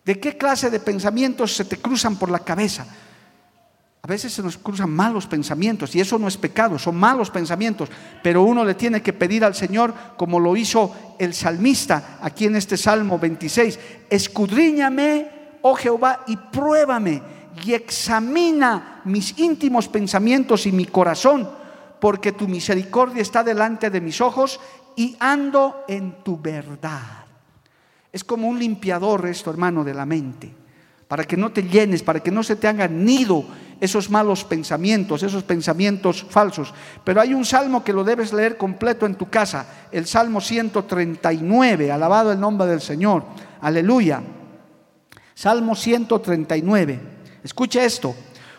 ¿De qué clase de pensamientos se te cruzan por la cabeza? A veces se nos cruzan malos pensamientos y eso no es pecado, son malos pensamientos, pero uno le tiene que pedir al Señor como lo hizo el salmista aquí en este Salmo 26, escudriñame, oh Jehová, y pruébame y examina mis íntimos pensamientos y mi corazón, porque tu misericordia está delante de mis ojos y ando en tu verdad. Es como un limpiador esto, hermano, de la mente, para que no te llenes, para que no se te hagan nido esos malos pensamientos, esos pensamientos falsos. Pero hay un salmo que lo debes leer completo en tu casa, el Salmo 139, alabado el nombre del Señor, aleluya. Salmo 139, escucha esto,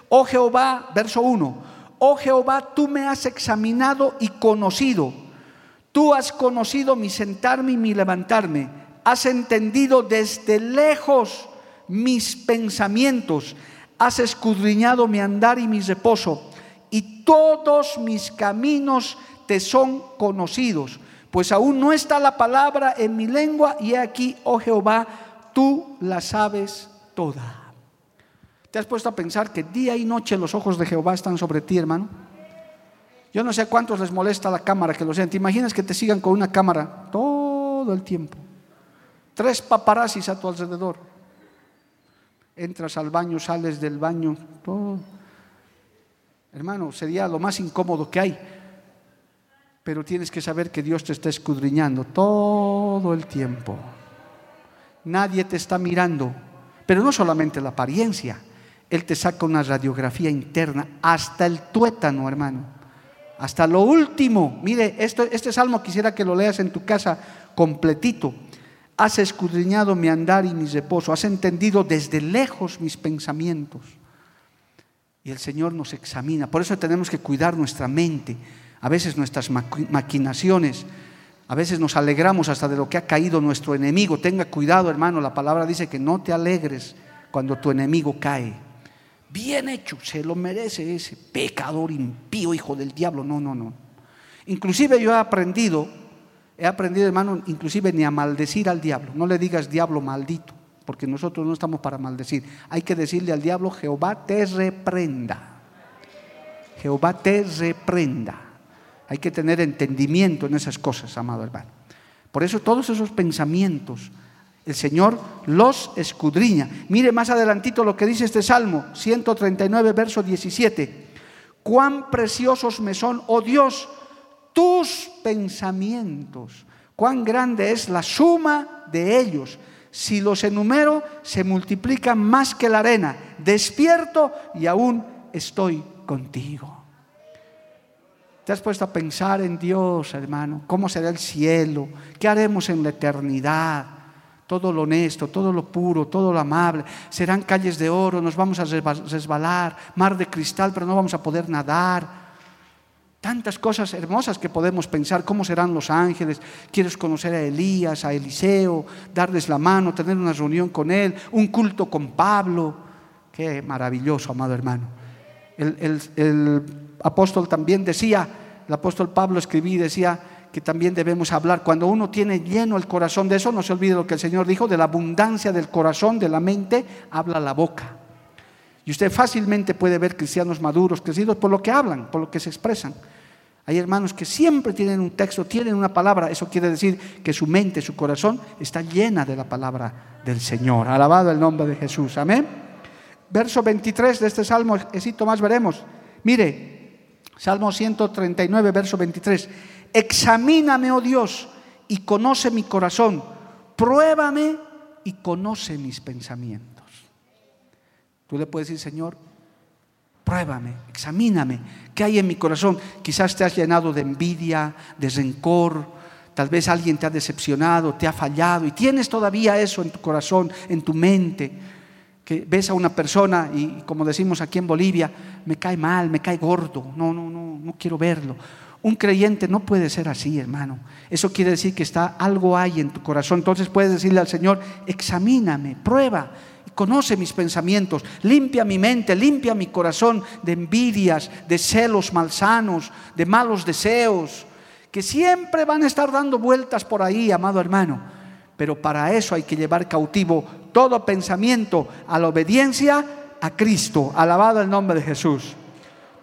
oh Jehová, verso 1, oh Jehová, tú me has examinado y conocido, tú has conocido mi sentarme y mi levantarme. Has entendido desde lejos mis pensamientos, has escudriñado mi andar y mi reposo, y todos mis caminos te son conocidos, pues aún no está la palabra en mi lengua, y aquí, oh Jehová, tú la sabes toda. ¿Te has puesto a pensar que día y noche los ojos de Jehová están sobre ti, hermano? Yo no sé cuántos les molesta la cámara que lo sean. ¿Te imaginas que te sigan con una cámara todo el tiempo? Tres paparazzis a tu alrededor. Entras al baño, sales del baño. Hermano, sería lo más incómodo que hay. Pero tienes que saber que Dios te está escudriñando todo el tiempo. Nadie te está mirando. Pero no solamente la apariencia. Él te saca una radiografía interna hasta el tuétano, hermano. Hasta lo último. Mire, este salmo quisiera que lo leas en tu casa completito. Has escudriñado mi andar y mi reposo, has entendido desde lejos mis pensamientos. Y el Señor nos examina. Por eso tenemos que cuidar nuestra mente, a veces nuestras maquinaciones. A veces nos alegramos hasta de lo que ha caído nuestro enemigo. Tenga cuidado, hermano. La palabra dice que no te alegres cuando tu enemigo cae. Bien hecho, se lo merece ese pecador impío, hijo del diablo. No, no, no. Inclusive yo he aprendido He aprendido, hermano, inclusive ni a maldecir al diablo. No le digas diablo maldito, porque nosotros no estamos para maldecir. Hay que decirle al diablo, Jehová te reprenda. Jehová te reprenda. Hay que tener entendimiento en esas cosas, amado hermano. Por eso todos esos pensamientos, el Señor los escudriña. Mire más adelantito lo que dice este Salmo 139, verso 17. Cuán preciosos me son, oh Dios, tus pensamientos. Cuán grande es la suma de ellos. Si los enumero, se multiplican más que la arena. Despierto y aún estoy contigo. ¿Te has puesto a pensar en Dios, hermano? ¿Cómo será el cielo? ¿Qué haremos en la eternidad? Todo lo honesto, todo lo puro, todo lo amable. Serán calles de oro, nos vamos a resbalar, mar de cristal, pero no vamos a poder nadar Tantas cosas hermosas que podemos pensar, cómo serán los ángeles. Quieres conocer a Elías, a Eliseo, darles la mano, tener una reunión con él, un culto con Pablo. Qué maravilloso, amado hermano. El, apóstol también decía, el apóstol Pablo escribí, decía que también debemos hablar. Cuando uno tiene lleno el corazón de eso, no se olvide lo que el Señor dijo, de la abundancia del corazón, de la mente, habla la boca. Y usted fácilmente puede ver cristianos maduros, crecidos por lo que hablan, por lo que se expresan. Hay hermanos que siempre tienen un texto, tienen una palabra. Eso quiere decir que su mente, su corazón está llena de la palabra del Señor. Alabado el nombre de Jesús. Amén. Verso 23 de este salmo, esito más veremos. Mire, Salmo 139, verso 23. Examíname, oh Dios, y conoce mi corazón. Pruébame y conoce mis pensamientos. Tú le puedes decir, Señor, pruébame, examíname, ¿qué hay en mi corazón? Quizás te has llenado de envidia, de rencor, tal vez alguien te ha decepcionado, te ha fallado y tienes todavía eso en tu corazón, en tu mente. Que ves a una persona y como decimos aquí en Bolivia, me cae mal, me cae gordo, no, no, no, no quiero verlo. Un creyente no puede ser así, hermano. Eso quiere decir que está algo hay en tu corazón. Entonces puedes decirle al Señor, examíname, prueba, conoce mis pensamientos, limpia mi mente, limpia mi corazón de envidias, de celos malsanos, de malos deseos, que siempre van a estar dando vueltas por ahí, amado hermano. Pero para eso hay que llevar cautivo todo pensamiento a la obediencia a Cristo. Alabado el nombre de Jesús.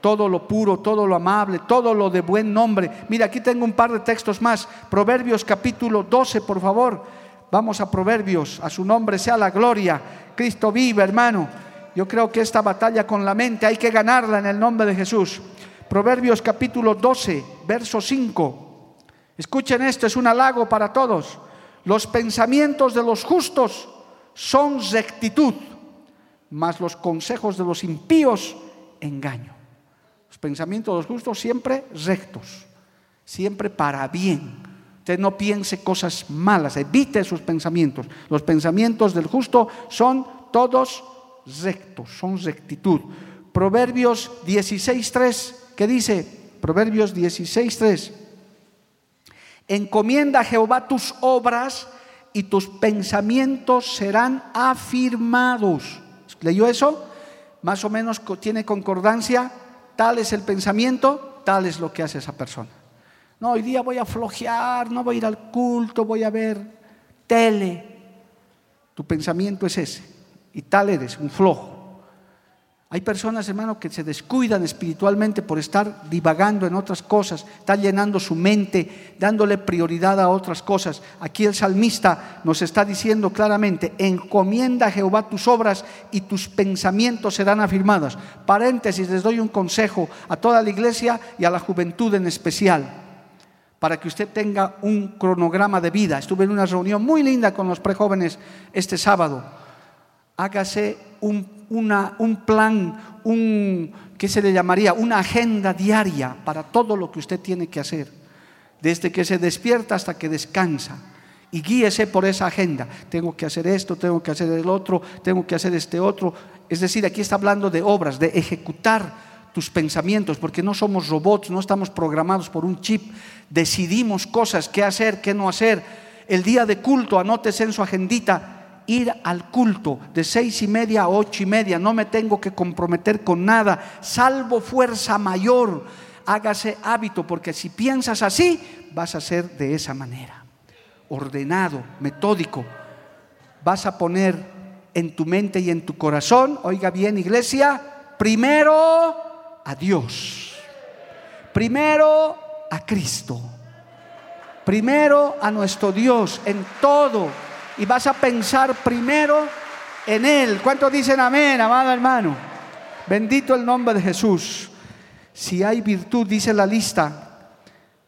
Todo lo puro, todo lo amable, todo lo de buen nombre. Mira, aquí tengo un par de textos más. Proverbios capítulo 12, por favor. Vamos a Proverbios, a su nombre sea la gloria. Cristo vive, hermano. Yo creo que esta batalla con la mente hay que ganarla en el nombre de Jesús. Proverbios capítulo 12, verso 5. Escuchen esto, es un halago para todos. Los pensamientos de los justos son rectitud, mas los consejos de los impíos engaño. Los pensamientos de los justos siempre rectos, siempre para bien. No piense cosas malas, evite sus pensamientos. Los pensamientos del justo son todos rectos, son rectitud. Proverbios 16.3, ¿qué dice? Proverbios 16.3. Encomienda a Jehová tus obras y tus pensamientos serán afirmados. ¿Leyó eso? Más o menos tiene concordancia. Tal es el pensamiento, tal es lo que hace esa persona. No, hoy día voy a flojear, no voy a ir al culto, voy a ver tele. Tu pensamiento es ese. Y tal eres, un flojo. Hay personas, hermano, que se descuidan espiritualmente por estar divagando en otras cosas, están llenando su mente, dándole prioridad a otras cosas. Aquí el salmista nos está diciendo claramente, encomienda a Jehová tus obras y tus pensamientos serán afirmados. Paréntesis, les doy un consejo a toda la iglesia y a la juventud en especial, para que usted tenga un cronograma de vida. Estuve en una reunión muy linda con los prejóvenes este sábado. Hágase un plan, un, ¿qué se le llamaría? Una agenda diaria para todo lo que usted tiene que hacer, desde que se despierta hasta que descansa. Y guíese por esa agenda. Tengo que hacer esto, tengo que hacer el otro, tengo que hacer este otro. Es decir, aquí está hablando de obras, de ejecutar tus pensamientos, porque no somos robots, no estamos programados por un chip. Decidimos cosas, qué hacer, qué no hacer. El día de culto, anótese en su agendita, ir al culto de seis y media a ocho y media. No me tengo que comprometer con nada, salvo fuerza mayor. Hágase hábito, porque si piensas así, vas a ser de esa manera. Ordenado, metódico. Vas a poner en tu mente y en tu corazón, oiga bien iglesia, primero a Dios. Primero a Cristo. Primero a nuestro Dios en todo y vas a pensar primero en Él. ¿Cuántos dicen amén, amado hermano? Bendito el nombre de Jesús. Si hay virtud, dice la lista,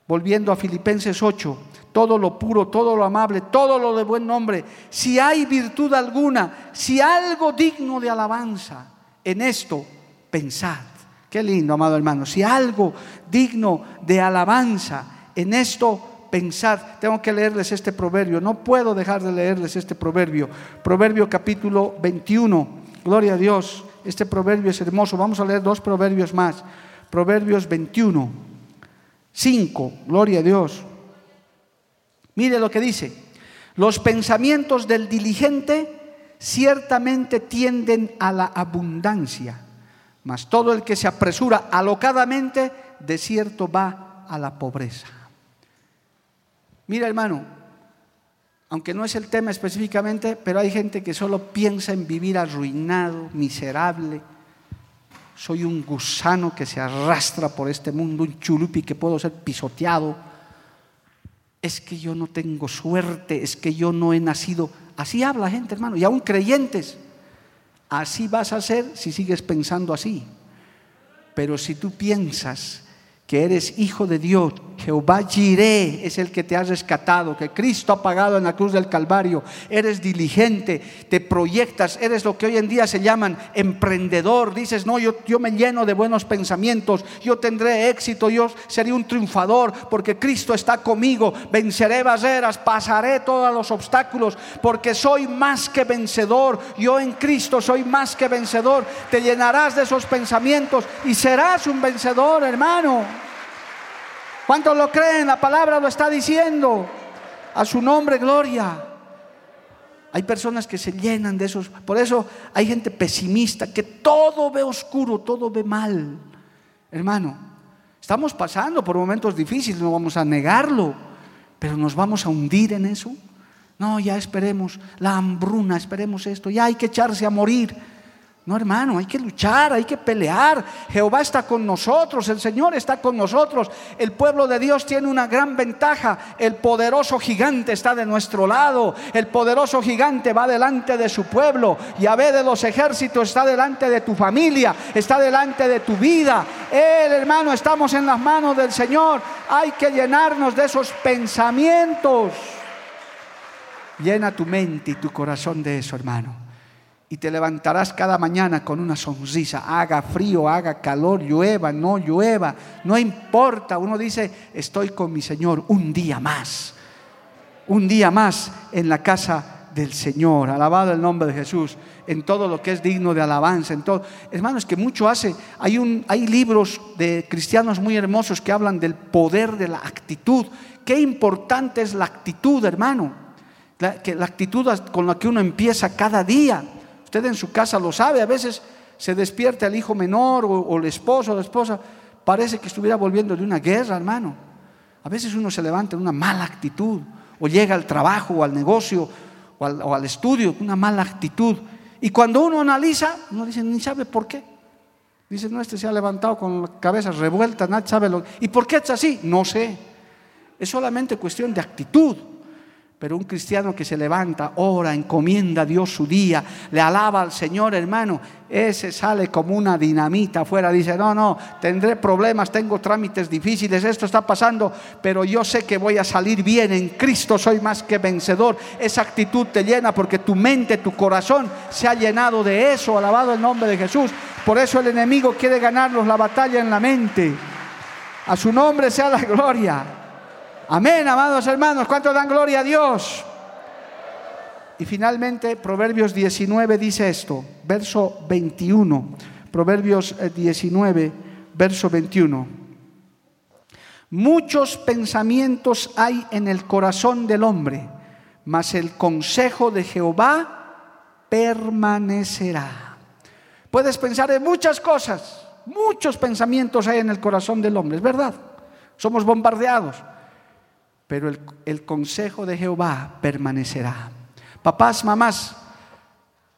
volviendo a Filipenses 8, todo lo puro, todo lo amable, todo lo de buen nombre, si hay virtud alguna, si algo digno de alabanza, en esto pensad. Qué lindo, amado hermano. Si algo digno de alabanza, en esto pensar, tengo que leerles este proverbio, no puedo dejar de leerles este proverbio. Proverbio capítulo 21, gloria a Dios, este proverbio es hermoso. Vamos a leer dos proverbios más. Proverbios 21, 5, gloria a Dios. Mire lo que dice, los pensamientos del diligente ciertamente tienden a la abundancia, mas todo el que se apresura alocadamente, de cierto va a la pobreza. Mira hermano, aunque no es el tema específicamente, pero hay gente que solo piensa en vivir arruinado, miserable. Soy un gusano que se arrastra por este mundo, un chulupi que puedo ser pisoteado. Es que yo no tengo suerte, es que yo no he nacido. Así habla gente, hermano, y aún creyentes. Así vas a ser si sigues pensando así. Pero si tú piensas que eres hijo de Dios, Jehová Jireh es el que te ha rescatado, que Cristo ha pagado en la cruz del Calvario. Eres diligente, te proyectas, eres lo que hoy en día se llaman emprendedor. Dices, no, yo, yo me lleno de buenos pensamientos, yo tendré éxito, yo seré un triunfador porque Cristo está conmigo. Venceré barreras, pasaré todos los obstáculos porque soy más que vencedor. Yo en Cristo soy más que vencedor. Te llenarás de esos pensamientos y serás un vencedor, hermano. ¿Cuántos lo creen? La palabra lo está diciendo. A su nombre, gloria. Hay personas que se llenan de esos. Por eso hay gente pesimista que todo ve oscuro, todo ve mal. Hermano, estamos pasando por momentos difíciles, no vamos a negarlo, pero nos vamos a hundir en eso. No, ya esperemos la hambruna, esperemos esto, ya hay que echarse a morir. No, hermano, hay que luchar, hay que pelear. Jehová está con nosotros, el Señor está con nosotros. El pueblo de Dios tiene una gran ventaja. El poderoso gigante está de nuestro lado. El poderoso gigante va delante de su pueblo. Yahvé de los ejércitos está delante de tu familia, está delante de tu vida. Él, hermano, estamos en las manos del Señor. Hay que llenarnos de esos pensamientos. Llena tu mente y tu corazón de eso, hermano y te levantarás cada mañana con una sonrisa, haga frío, haga calor, llueva, no llueva, no importa. Uno dice, estoy con mi Señor un día más, un día más en la casa del Señor, alabado el nombre de Jesús, en todo lo que es digno de alabanza, en todo. Hermanos, que mucho hace, hay, hay libros de cristianos muy hermosos que hablan del poder de la actitud. Qué importante es la actitud, hermano. Que, la actitud con la que uno empieza cada día. Usted en su casa lo sabe, a veces se despierta el hijo menor o, el esposo o la esposa, parece que estuviera volviendo de una guerra, hermano. A veces uno se levanta en una mala actitud, o llega al trabajo o al negocio o al, o al estudio con una mala actitud. Y cuando uno analiza, uno dice, ni sabe por qué. Dice, no, este se ha levantado con la cabeza revuelta, nadie sabe lo ¿Y por qué es así? No sé. Es solamente cuestión de actitud. Pero un cristiano que se levanta, ora, encomienda a Dios su día, le alaba al Señor, hermano, ese sale como una dinamita afuera. Dice, no, no, tendré problemas, tengo trámites difíciles, esto está pasando, pero yo sé que voy a salir bien. En Cristo soy más que vencedor. Esa actitud te llena porque tu mente, tu corazón se ha llenado de eso. Alabado el nombre de Jesús. Por eso el enemigo quiere ganarnos la batalla en la mente. A su nombre sea la gloria. Amén, amados hermanos. ¿Cuánto dan gloria a Dios? Y finalmente, Proverbios 19 dice esto, verso 21. Proverbios 19, eh, verso 21. Muchos pensamientos hay en el corazón del hombre, mas el consejo de Jehová permanecerá. Puedes pensar en muchas cosas, muchos pensamientos hay en el corazón del hombre, es verdad. Somos bombardeados pero el, consejo de Jehová permanecerá. Papás, mamás,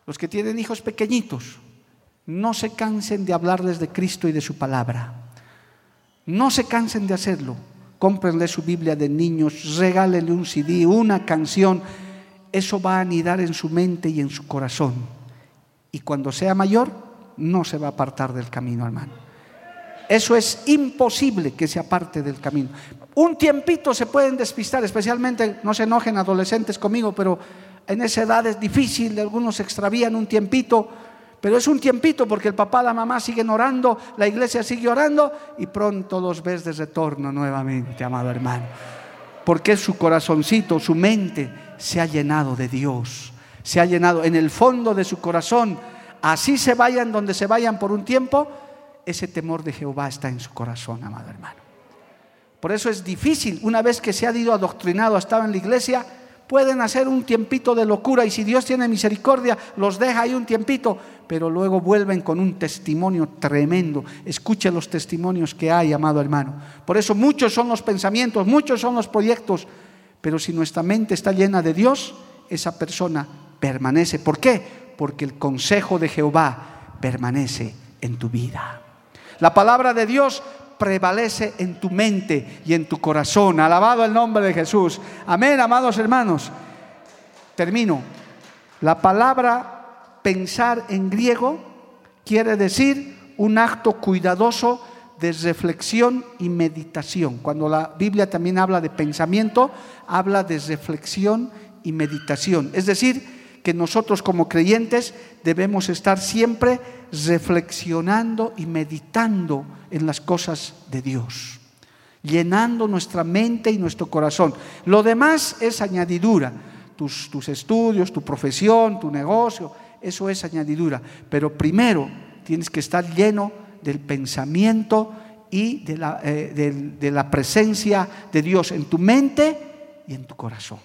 los que tienen hijos pequeñitos, no se cansen de hablarles de Cristo y de su palabra. No se cansen de hacerlo. Cómprenle su Biblia de niños, regálenle un CD, una canción. Eso va a anidar en su mente y en su corazón. Y cuando sea mayor, no se va a apartar del camino, hermano. Eso es imposible que se aparte del camino. Un tiempito se pueden despistar, especialmente, no se enojen adolescentes conmigo, pero en esa edad es difícil, algunos se extravían un tiempito, pero es un tiempito porque el papá, la mamá siguen orando, la iglesia sigue orando y pronto los ves de retorno nuevamente, amado hermano. Porque su corazoncito, su mente se ha llenado de Dios, se ha llenado en el fondo de su corazón. Así se vayan donde se vayan por un tiempo, ese temor de Jehová está en su corazón, amado hermano. Por eso es difícil, una vez que se ha ido adoctrinado, estado en la iglesia, pueden hacer un tiempito de locura y si Dios tiene misericordia, los deja ahí un tiempito, pero luego vuelven con un testimonio tremendo. Escuche los testimonios que hay, amado hermano. Por eso muchos son los pensamientos, muchos son los proyectos, pero si nuestra mente está llena de Dios, esa persona permanece. ¿Por qué? Porque el consejo de Jehová permanece en tu vida. La palabra de Dios prevalece en tu mente y en tu corazón. Alabado el nombre de Jesús. Amén, amados hermanos. Termino. La palabra pensar en griego quiere decir un acto cuidadoso de reflexión y meditación. Cuando la Biblia también habla de pensamiento, habla de reflexión y meditación. Es decir, que nosotros como creyentes debemos estar siempre reflexionando y meditando en las cosas de Dios, llenando nuestra mente y nuestro corazón. Lo demás es añadidura, tus, tus estudios, tu profesión, tu negocio, eso es añadidura. Pero primero tienes que estar lleno del pensamiento y de la, eh, de la presencia de Dios en tu mente y en tu corazón.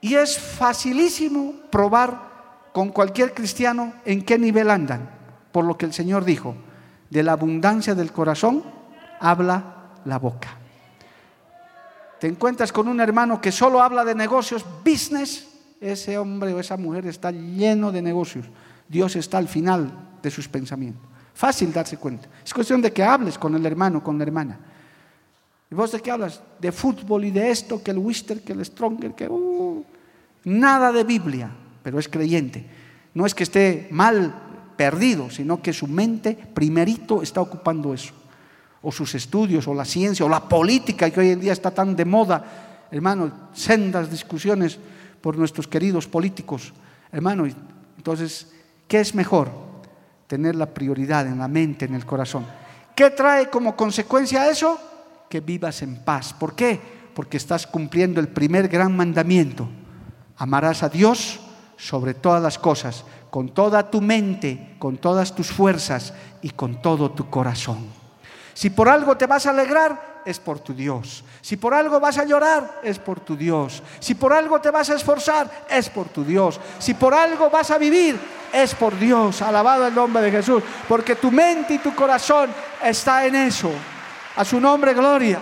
Y es facilísimo probar con cualquier cristiano en qué nivel andan, por lo que el Señor dijo, de la abundancia del corazón habla la boca. Te encuentras con un hermano que solo habla de negocios, business, ese hombre o esa mujer está lleno de negocios, Dios está al final de sus pensamientos. Fácil darse cuenta. Es cuestión de que hables con el hermano, con la hermana. ¿Y vos de qué hablas? De fútbol y de esto, que el Wister, que el Stronger, que... Uh, nada de Biblia, pero es creyente. No es que esté mal perdido, sino que su mente primerito está ocupando eso. O sus estudios, o la ciencia, o la política que hoy en día está tan de moda. Hermano, sendas discusiones por nuestros queridos políticos. Hermano, entonces, ¿qué es mejor? Tener la prioridad en la mente, en el corazón. ¿Qué trae como consecuencia eso? Que vivas en paz. ¿Por qué? Porque estás cumpliendo el primer gran mandamiento. Amarás a Dios sobre todas las cosas, con toda tu mente, con todas tus fuerzas y con todo tu corazón. Si por algo te vas a alegrar, es por tu Dios. Si por algo vas a llorar, es por tu Dios. Si por algo te vas a esforzar, es por tu Dios. Si por algo vas a vivir, es por Dios. Alabado el nombre de Jesús. Porque tu mente y tu corazón está en eso. A su nombre, gloria.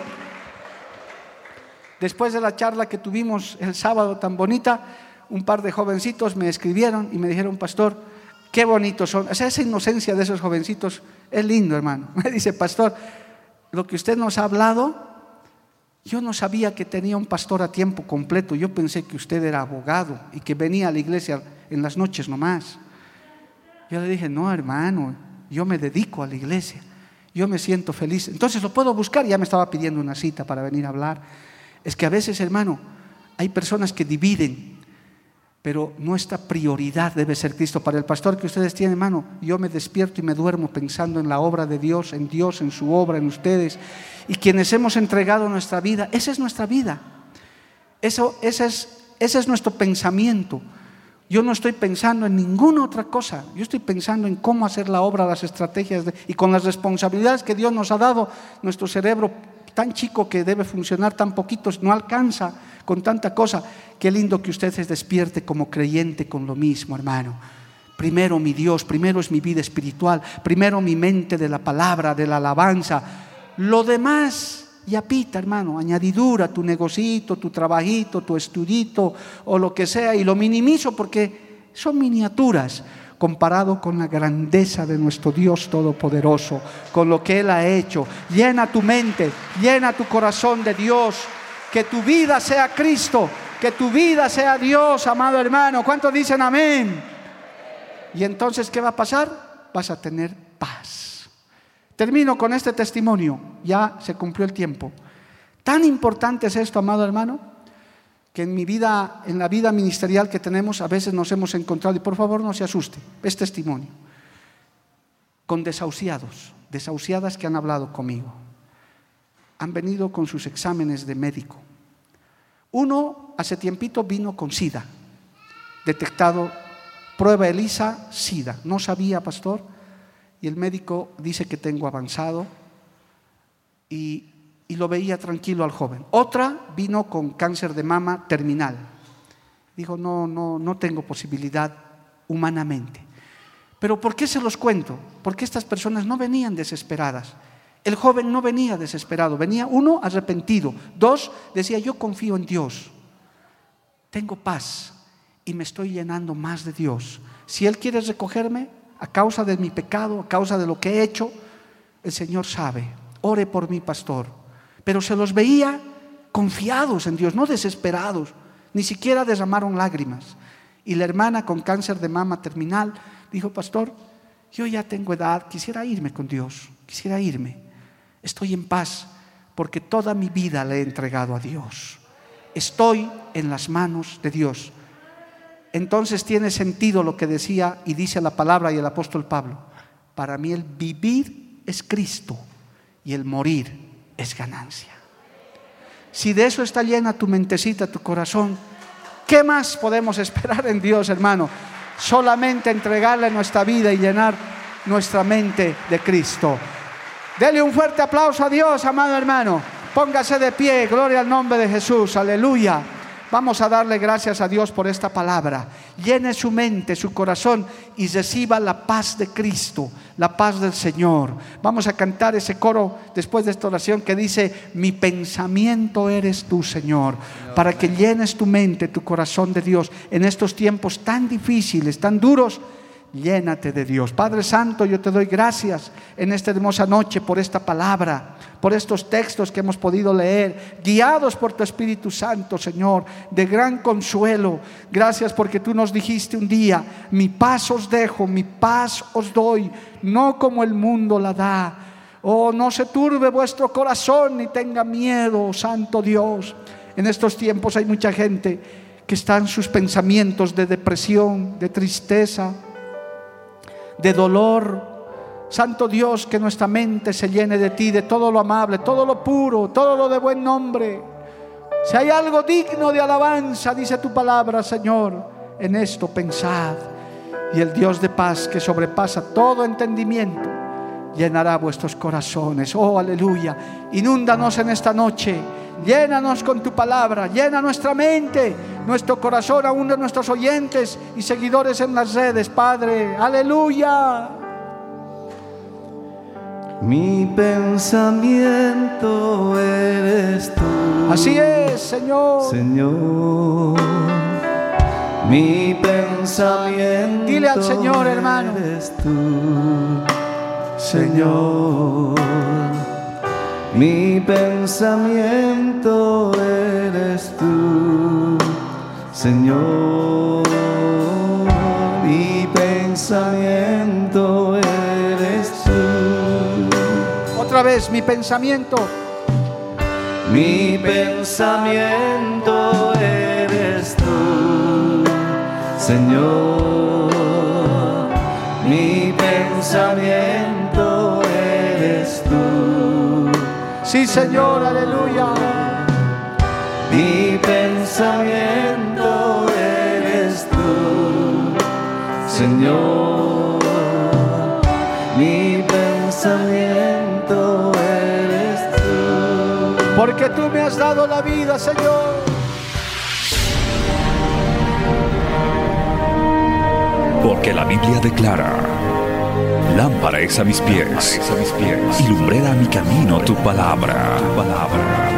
Después de la charla que tuvimos el sábado tan bonita, un par de jovencitos me escribieron y me dijeron, pastor, qué bonitos son. O sea, esa inocencia de esos jovencitos es lindo, hermano. *laughs* Me dice, pastor, lo que usted nos ha hablado, yo no sabía que tenía un pastor a tiempo completo. Yo pensé que usted era abogado y que venía a la iglesia en las noches nomás. Yo le dije, no, hermano, yo me dedico a la iglesia. Yo me siento feliz. Entonces lo puedo buscar. Ya me estaba pidiendo una cita para venir a hablar. Es que a veces, hermano, hay personas que dividen pero nuestra prioridad debe ser Cristo. Para el pastor que ustedes tienen, hermano, yo me despierto y me duermo pensando en la obra de Dios, en Dios, en su obra, en ustedes. Y quienes hemos entregado nuestra vida, esa es nuestra vida. Eso, ese, es, ese es nuestro pensamiento. Yo no estoy pensando en ninguna otra cosa. Yo estoy pensando en cómo hacer la obra, las estrategias y con las responsabilidades que Dios nos ha dado, nuestro cerebro tan chico que debe funcionar tan poquito, no alcanza con tanta cosa. Qué lindo que usted se despierte como creyente con lo mismo, hermano. Primero mi Dios, primero es mi vida espiritual, primero mi mente de la palabra, de la alabanza. Lo demás, ya pita, hermano, añadidura, tu negocito, tu trabajito, tu estudito o lo que sea, y lo minimizo porque son miniaturas comparado con la grandeza de nuestro Dios Todopoderoso, con lo que Él ha hecho. Llena tu mente, llena tu corazón de Dios que tu vida sea Cristo, que tu vida sea Dios, amado hermano. ¿Cuántos dicen amén? Y entonces, ¿qué va a pasar? Vas a tener paz. Termino con este testimonio. Ya se cumplió el tiempo. Tan importante es esto, amado hermano, que en mi vida, en la vida ministerial que tenemos, a veces nos hemos encontrado, y por favor no se asuste, es testimonio, con desahuciados, desahuciadas que han hablado conmigo han venido con sus exámenes de médico. Uno hace tiempito vino con SIDA, detectado prueba ELISA, SIDA. No sabía, pastor, y el médico dice que tengo avanzado y, y lo veía tranquilo al joven. Otra vino con cáncer de mama terminal. Dijo, no, no, no tengo posibilidad humanamente. Pero ¿por qué se los cuento? Porque estas personas no venían desesperadas el joven no venía desesperado, venía uno arrepentido, dos decía yo confío en Dios, tengo paz y me estoy llenando más de Dios. Si Él quiere recogerme a causa de mi pecado, a causa de lo que he hecho, el Señor sabe, ore por mi pastor. Pero se los veía confiados en Dios, no desesperados, ni siquiera derramaron lágrimas. Y la hermana con cáncer de mama terminal dijo, pastor, yo ya tengo edad, quisiera irme con Dios, quisiera irme. Estoy en paz porque toda mi vida le he entregado a Dios. Estoy en las manos de Dios. Entonces tiene sentido lo que decía y dice la palabra y el apóstol Pablo. Para mí el vivir es Cristo y el morir es ganancia. Si de eso está llena tu mentecita, tu corazón, ¿qué más podemos esperar en Dios, hermano? Solamente entregarle nuestra vida y llenar nuestra mente de Cristo. Dele un fuerte aplauso a Dios, amado hermano. Póngase de pie, gloria al nombre de Jesús, aleluya. Vamos a darle gracias a Dios por esta palabra. Llene su mente, su corazón y reciba la paz de Cristo, la paz del Señor. Vamos a cantar ese coro después de esta oración que dice, mi pensamiento eres tú, Señor, para que llenes tu mente, tu corazón de Dios en estos tiempos tan difíciles, tan duros llénate de Dios. Padre Santo, yo te doy gracias en esta hermosa noche por esta palabra, por estos textos que hemos podido leer, guiados por tu Espíritu Santo, Señor, de gran consuelo. Gracias porque tú nos dijiste un día, mi paz os dejo, mi paz os doy, no como el mundo la da. Oh, no se turbe vuestro corazón ni tenga miedo, Santo Dios. En estos tiempos hay mucha gente que está en sus pensamientos de depresión, de tristeza, de dolor. Santo Dios, que nuestra mente se llene de ti, de todo lo amable, todo lo puro, todo lo de buen nombre. Si hay algo digno de alabanza, dice tu palabra, Señor, en esto pensad. Y el Dios de paz que sobrepasa todo entendimiento, llenará vuestros corazones. Oh, aleluya. Inúndanos en esta noche. Llénanos con tu palabra, llena nuestra mente, nuestro corazón, aún de nuestros oyentes y seguidores en las redes, Padre. Aleluya. Mi pensamiento eres tú. Así es, Señor. Señor. Mi pensamiento. Dile al Señor, hermano. Eres tú, Señor. Mi pensamiento eres tú, Señor. Mi pensamiento eres tú. Otra vez, mi pensamiento. Mi pensamiento eres tú, Señor. Mi pensamiento eres tú. Sí, Señor, aleluya. Mi pensamiento eres tú, Señor. Mi pensamiento eres tú. Porque tú me has dado la vida, Señor. Porque la Biblia declara, lámpara es a mis pies, a mis pies, y lumbrera a mi camino tu palabra, tu palabra.